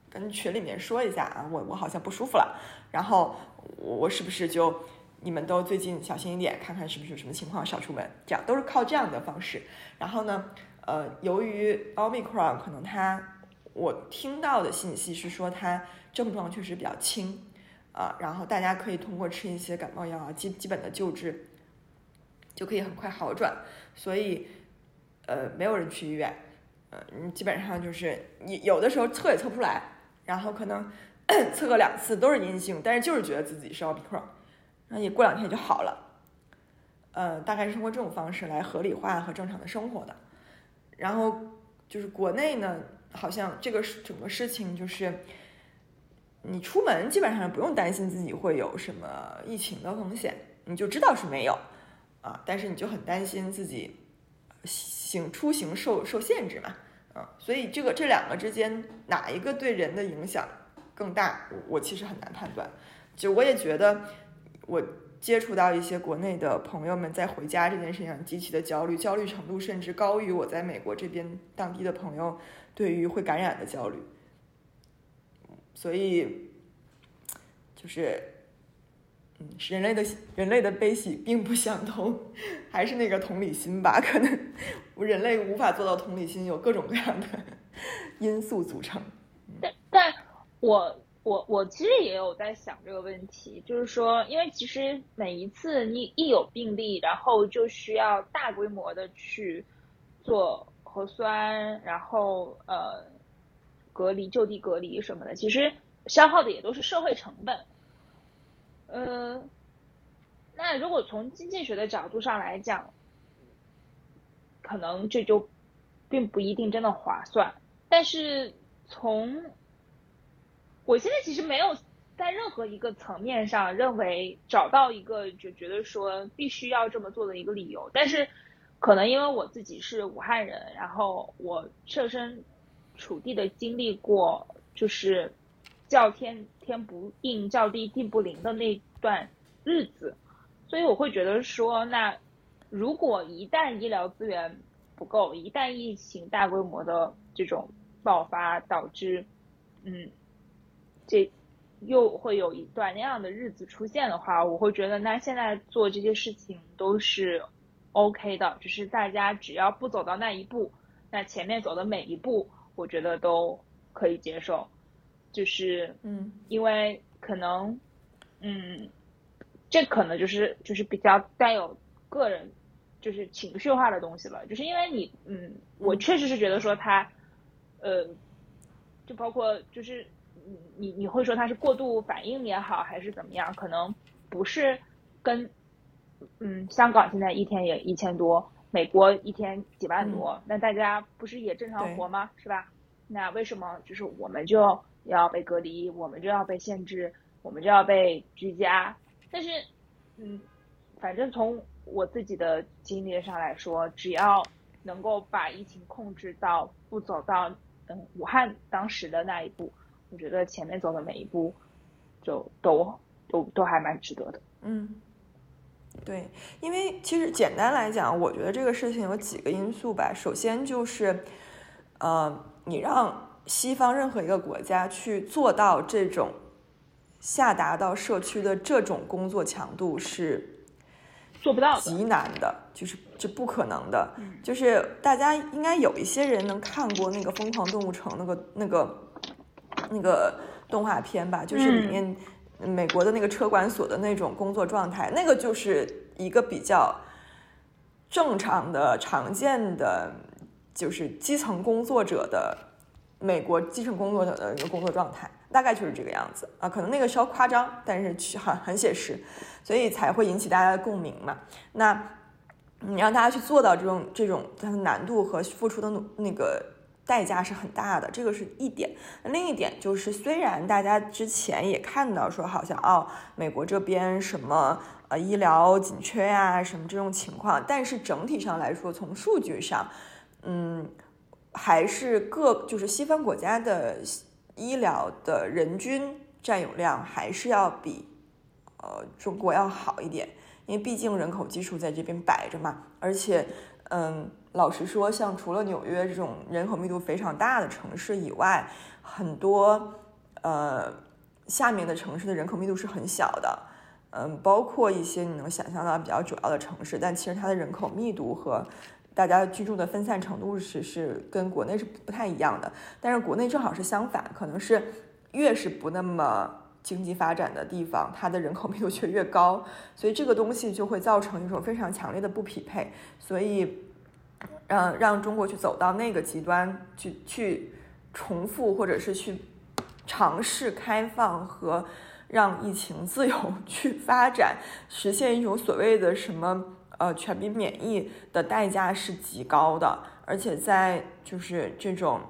跟群里面说一下啊，我我好像不舒服了，然后。我我是不是就你们都最近小心一点，看看是不是有什么情况少出门，这样都是靠这样的方式。然后呢，呃，由于奥密克戎可能它，我听到的信息是说它症状确实比较轻啊，然后大家可以通过吃一些感冒药啊，基基本的救治就可以很快好转。所以呃，没有人去医院，呃，基本上就是你有的时候测也测不出来，然后可能。*coughs* 测个两次都是阴性，但是就是觉得自己是奥密克戎，然后你过两天就好了。呃，大概是通过这种方式来合理化和正常的生活的。然后就是国内呢，好像这个整个事情就是，你出门基本上不用担心自己会有什么疫情的风险，你就知道是没有啊，但是你就很担心自己行出行受受限制嘛，啊，所以这个这两个之间哪一个对人的影响？更大，我我其实很难判断。就我也觉得，我接触到一些国内的朋友们在回家这件事情上极其的焦虑，焦虑程度甚至高于我在美国这边当地的朋友对于会感染的焦虑。所以，就是，嗯，人类的人类的悲喜并不相通，*laughs* 还是那个同理心吧。可能人类无法做到同理心，有各种各样的 *laughs* 因素组成。但但。我我我其实也有在想这个问题，就是说，因为其实每一次你一有病例，然后就需要大规模的去做核酸，然后呃隔离就地隔离什么的，其实消耗的也都是社会成本。呃，那如果从经济学的角度上来讲，可能这就并不一定真的划算，但是从我现在其实没有在任何一个层面上认为找到一个就觉得说必须要这么做的一个理由，但是可能因为我自己是武汉人，然后我设身处地的经历过就是叫天天不应，叫地地不灵的那段日子，所以我会觉得说，那如果一旦医疗资源不够，一旦疫情大规模的这种爆发导致，嗯。这又会有一段那样的日子出现的话，我会觉得那现在做这些事情都是 OK 的，就是大家只要不走到那一步，那前面走的每一步，我觉得都可以接受。就是嗯，因为可能嗯，这可能就是就是比较带有个人就是情绪化的东西了，就是因为你，嗯，我确实是觉得说他，呃，就包括就是你你你会说他是过度反应也好，还是怎么样，可能不是跟，嗯，香港现在一天也一千多，美国一天几万多，那大家不是也正常活吗？是吧？那为什么就是我们就要被隔离，我们就要被限制，我们就要被居家？但是，嗯，反正从我自己的经历上来说，只要能够把疫情控制到不走到嗯武汉当时的那一步，我觉得前面走的每一步就都都都还蛮值得的。嗯，对，因为其实简单来讲，我觉得这个事情有几个因素吧。首先就是，呃，你让西方任何一个国家去做到这种下达到社区的这种工作强度是。做不到，极难的，就是这不可能的。就是大家应该有一些人能看过那个《疯狂动物城》那个那个那个动画片吧？就是里面美国的那个车管所的那种工作状态，那个就是一个比较正常的、常见的，就是基层工作者的美国基层工作者的一个工作状态。大概就是这个样子啊，可能那个稍夸张，但是很很写实，所以才会引起大家的共鸣嘛。那你让大家去做到这种这种，它的难度和付出的努那个代价是很大的，这个是一点。另一点就是，虽然大家之前也看到说，好像哦，美国这边什么呃医疗紧缺呀，什么这种情况，但是整体上来说，从数据上，嗯，还是各就是西方国家的。医疗的人均占有量还是要比呃中国要好一点，因为毕竟人口基数在这边摆着嘛。而且，嗯，老实说，像除了纽约这种人口密度非常大的城市以外，很多呃下面的城市的人口密度是很小的。嗯，包括一些你能想象到比较主要的城市，但其实它的人口密度和大家居住的分散程度是是跟国内是不太一样的，但是国内正好是相反，可能是越是不那么经济发展的地方，它的人口密度却越高，所以这个东西就会造成一种非常强烈的不匹配，所以让让中国去走到那个极端，去去重复或者是去尝试开放和让疫情自由 *laughs* 去发展，实现一种所谓的什么。呃，全民免疫的代价是极高的，而且在就是这种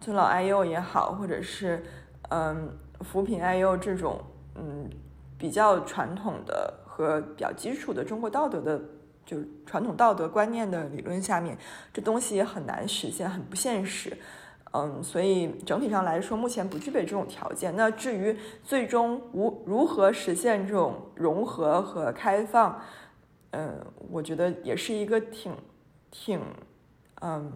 尊老爱幼也好，或者是嗯扶贫爱幼这种嗯比较传统的和比较基础的中国道德的，就是传统道德观念的理论下面，这东西也很难实现，很不现实。嗯，所以整体上来说，目前不具备这种条件。那至于最终无如何实现这种融合和开放？嗯，我觉得也是一个挺挺，嗯，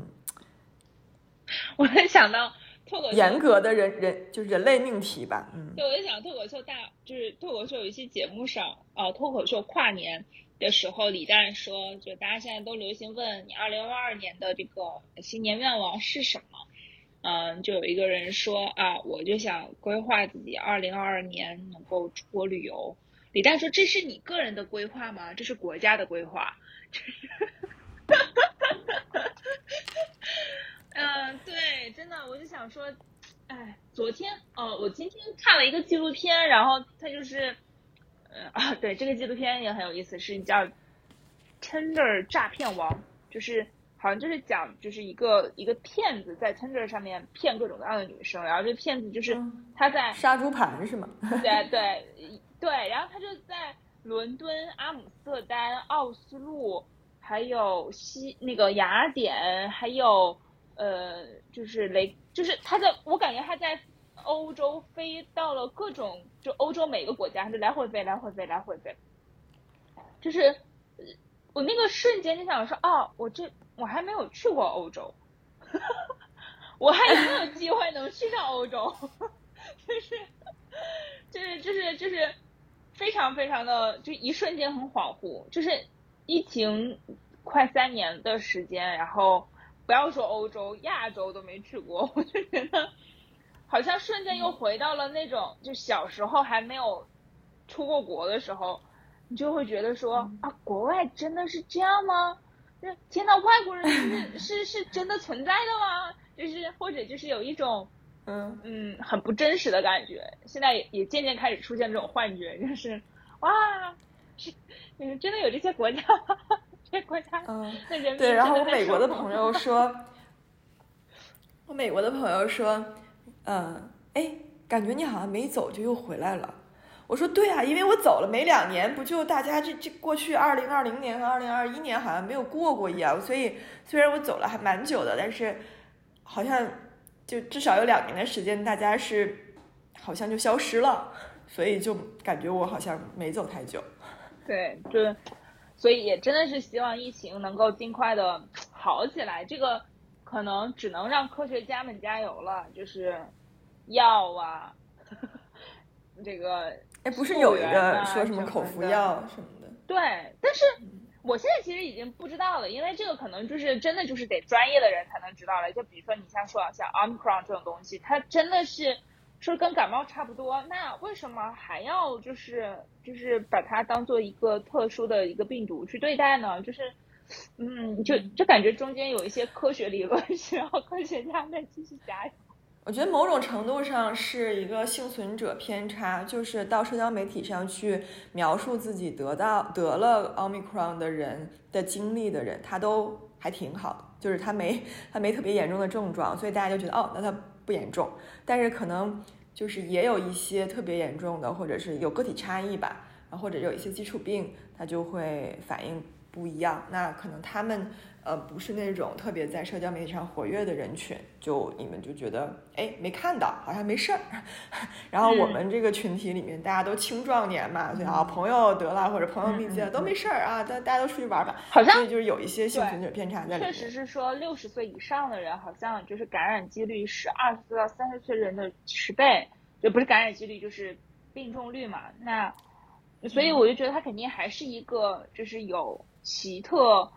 *laughs* 我在想到脱口秀严格的人人就是人类命题吧，嗯，对，我就想脱口秀大就是脱口秀有一期节目上，啊，脱口秀跨年的时候，李诞说，就大家现在都流行问你二零二二年的这个新年愿望是什么，嗯，就有一个人说啊，我就想规划自己二零二二年能够出国旅游。李诞说：“这是你个人的规划吗？这是国家的规划。*laughs* ”嗯，对，真的，我就想说，哎，昨天，哦，我今天看了一个纪录片，然后它就是，呃啊，对，这个纪录片也很有意思，是叫《“Tender 诈骗王》，就是好像就是讲，就是一个一个骗子在 Tinder 上面骗各种各样的女生，然后这骗子就是他在杀猪盘是吗？对 *laughs* 对。对，然后他就在伦敦、阿姆斯特丹、奥斯陆，还有西那个雅典，还有呃，就是雷，就是他在，我感觉他在欧洲飞到了各种，就欧洲每个国家，就来回飞，来回飞，来回飞。就是我那个瞬间就想说，哦，我这我还没有去过欧洲，*laughs* 我还有没有机会能去上欧洲？*laughs* 就是，就是，就是，就是。非常非常的，就一瞬间很恍惚，就是疫情快三年的时间，然后不要说欧洲，亚洲都没去过，*laughs* 我就觉得好像瞬间又回到了那种就小时候还没有出过国的时候，你就会觉得说啊，国外真的是这样吗？是天呐，外国人是是是真的存在的吗？就是或者就是有一种嗯嗯很不真实的感觉。现在也也渐渐开始出现这种幻觉，就是哇，是嗯真的有这些国家，这些国家嗯，对。然后我美国的朋友说，我美国的朋友说，嗯，哎，感觉你好像没走就又回来了。我说对啊，因为我走了没两年，不就大家这这过去二零二零年和二零二一年好像没有过过一样，所以虽然我走了还蛮久的，但是好像就至少有两年的时间，大家是好像就消失了，所以就感觉我好像没走太久。对，就所以也真的是希望疫情能够尽快的好起来。这个可能只能让科学家们加油了，就是药啊，*laughs* 这个哎，不是有一个说什么口服药什么的？对，但是我现在其实已经不知道了，因为这个可能就是真的就是得专业的人才能知道了。就比如说你像说像 omicron 这种东西，它真的是说跟感冒差不多，那为什么还要就是就是把它当做一个特殊的一个病毒去对待呢？就是。嗯，就就感觉中间有一些科学理论 *laughs* 需要科学家再继续加油。我觉得某种程度上是一个幸存者偏差，就是到社交媒体上去描述自己得到得了 omicron 的人的经历的人，他都还挺好的，就是他没他没特别严重的症状，所以大家就觉得哦，那他不严重。但是可能就是也有一些特别严重的，或者是有个体差异吧，然后或者有一些基础病，他就会反应不一样。那可能他们呃不是那种特别在社交媒体上活跃的人群，就你们就觉得哎没看到，好像没事儿。*laughs* 然后我们这个群体里面大家都青壮年嘛，所以啊朋友得了或者朋友密接了都没事儿啊，大大家都出去玩吧。好像所以就是有一些幸存者偏差在里面。确实是说，六十岁以上的人好像就是感染几率是二十岁到三十岁人的十倍，就不是感染几率就是病重率嘛。那所以我就觉得他肯定还是一个就是有奇特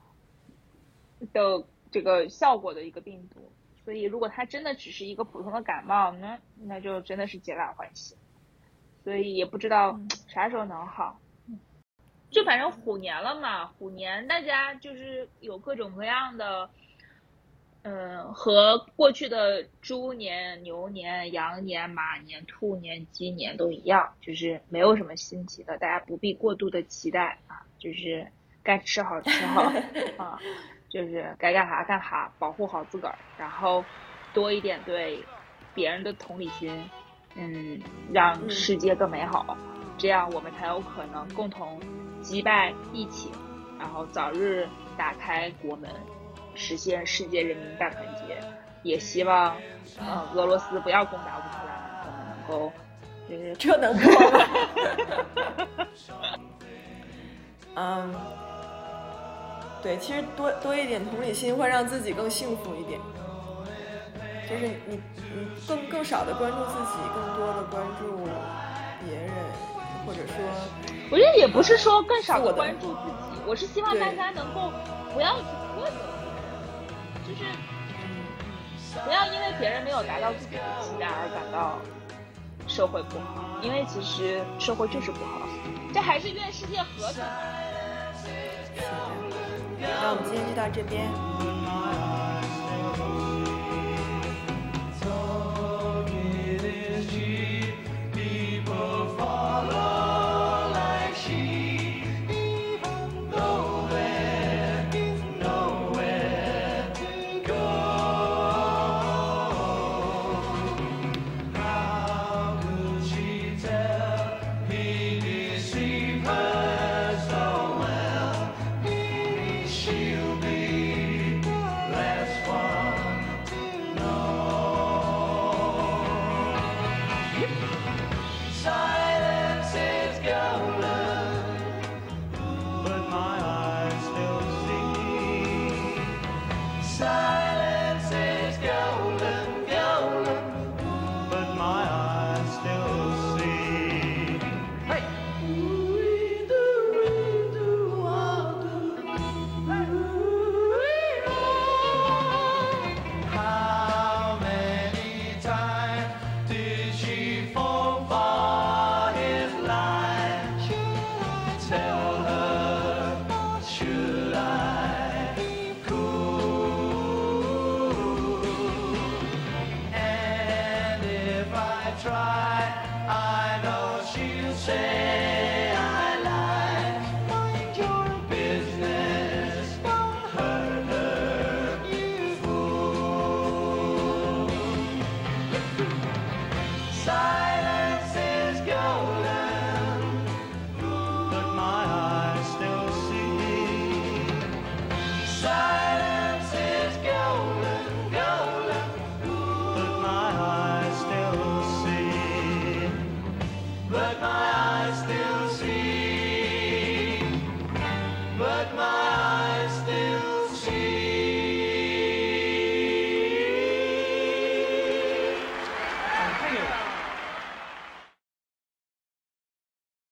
的这个效果的一个病毒。所以如果它真的只是一个普通的感冒，那那就真的是皆大欢喜。所以也不知道啥时候能好。就反正虎年了嘛，虎年大家就是有各种各样的，嗯，和过去的猪年、牛年、羊年、马年、兔年、鸡年都一样，就是没有什么新奇的，大家不必过度的期待啊，就是该吃好吃好 *laughs* 啊，就是该干啥干啥，保护好自个儿，然后多一点对别人的同理心，嗯，让世界更美好，这样我们才有可能共同击败疫情，然后早日打开国门，实现世界人民大团结。也希望，呃，俄罗斯不要攻打乌克兰，我们能够，就是这能够吗？*laughs* 嗯，对，其实多多一点同理心会让自己更幸福一点。就是你，你更更少的关注自己，更多的关注别人，或者说，我觉得也不是说更少的的关注自己，我是希望大家能够不要去苛责别人，就是不要因为别人没有达到自己的期待而感到社会不好，因为其实社会就是不好，这还是愿世界和平。那我们今天就到这边。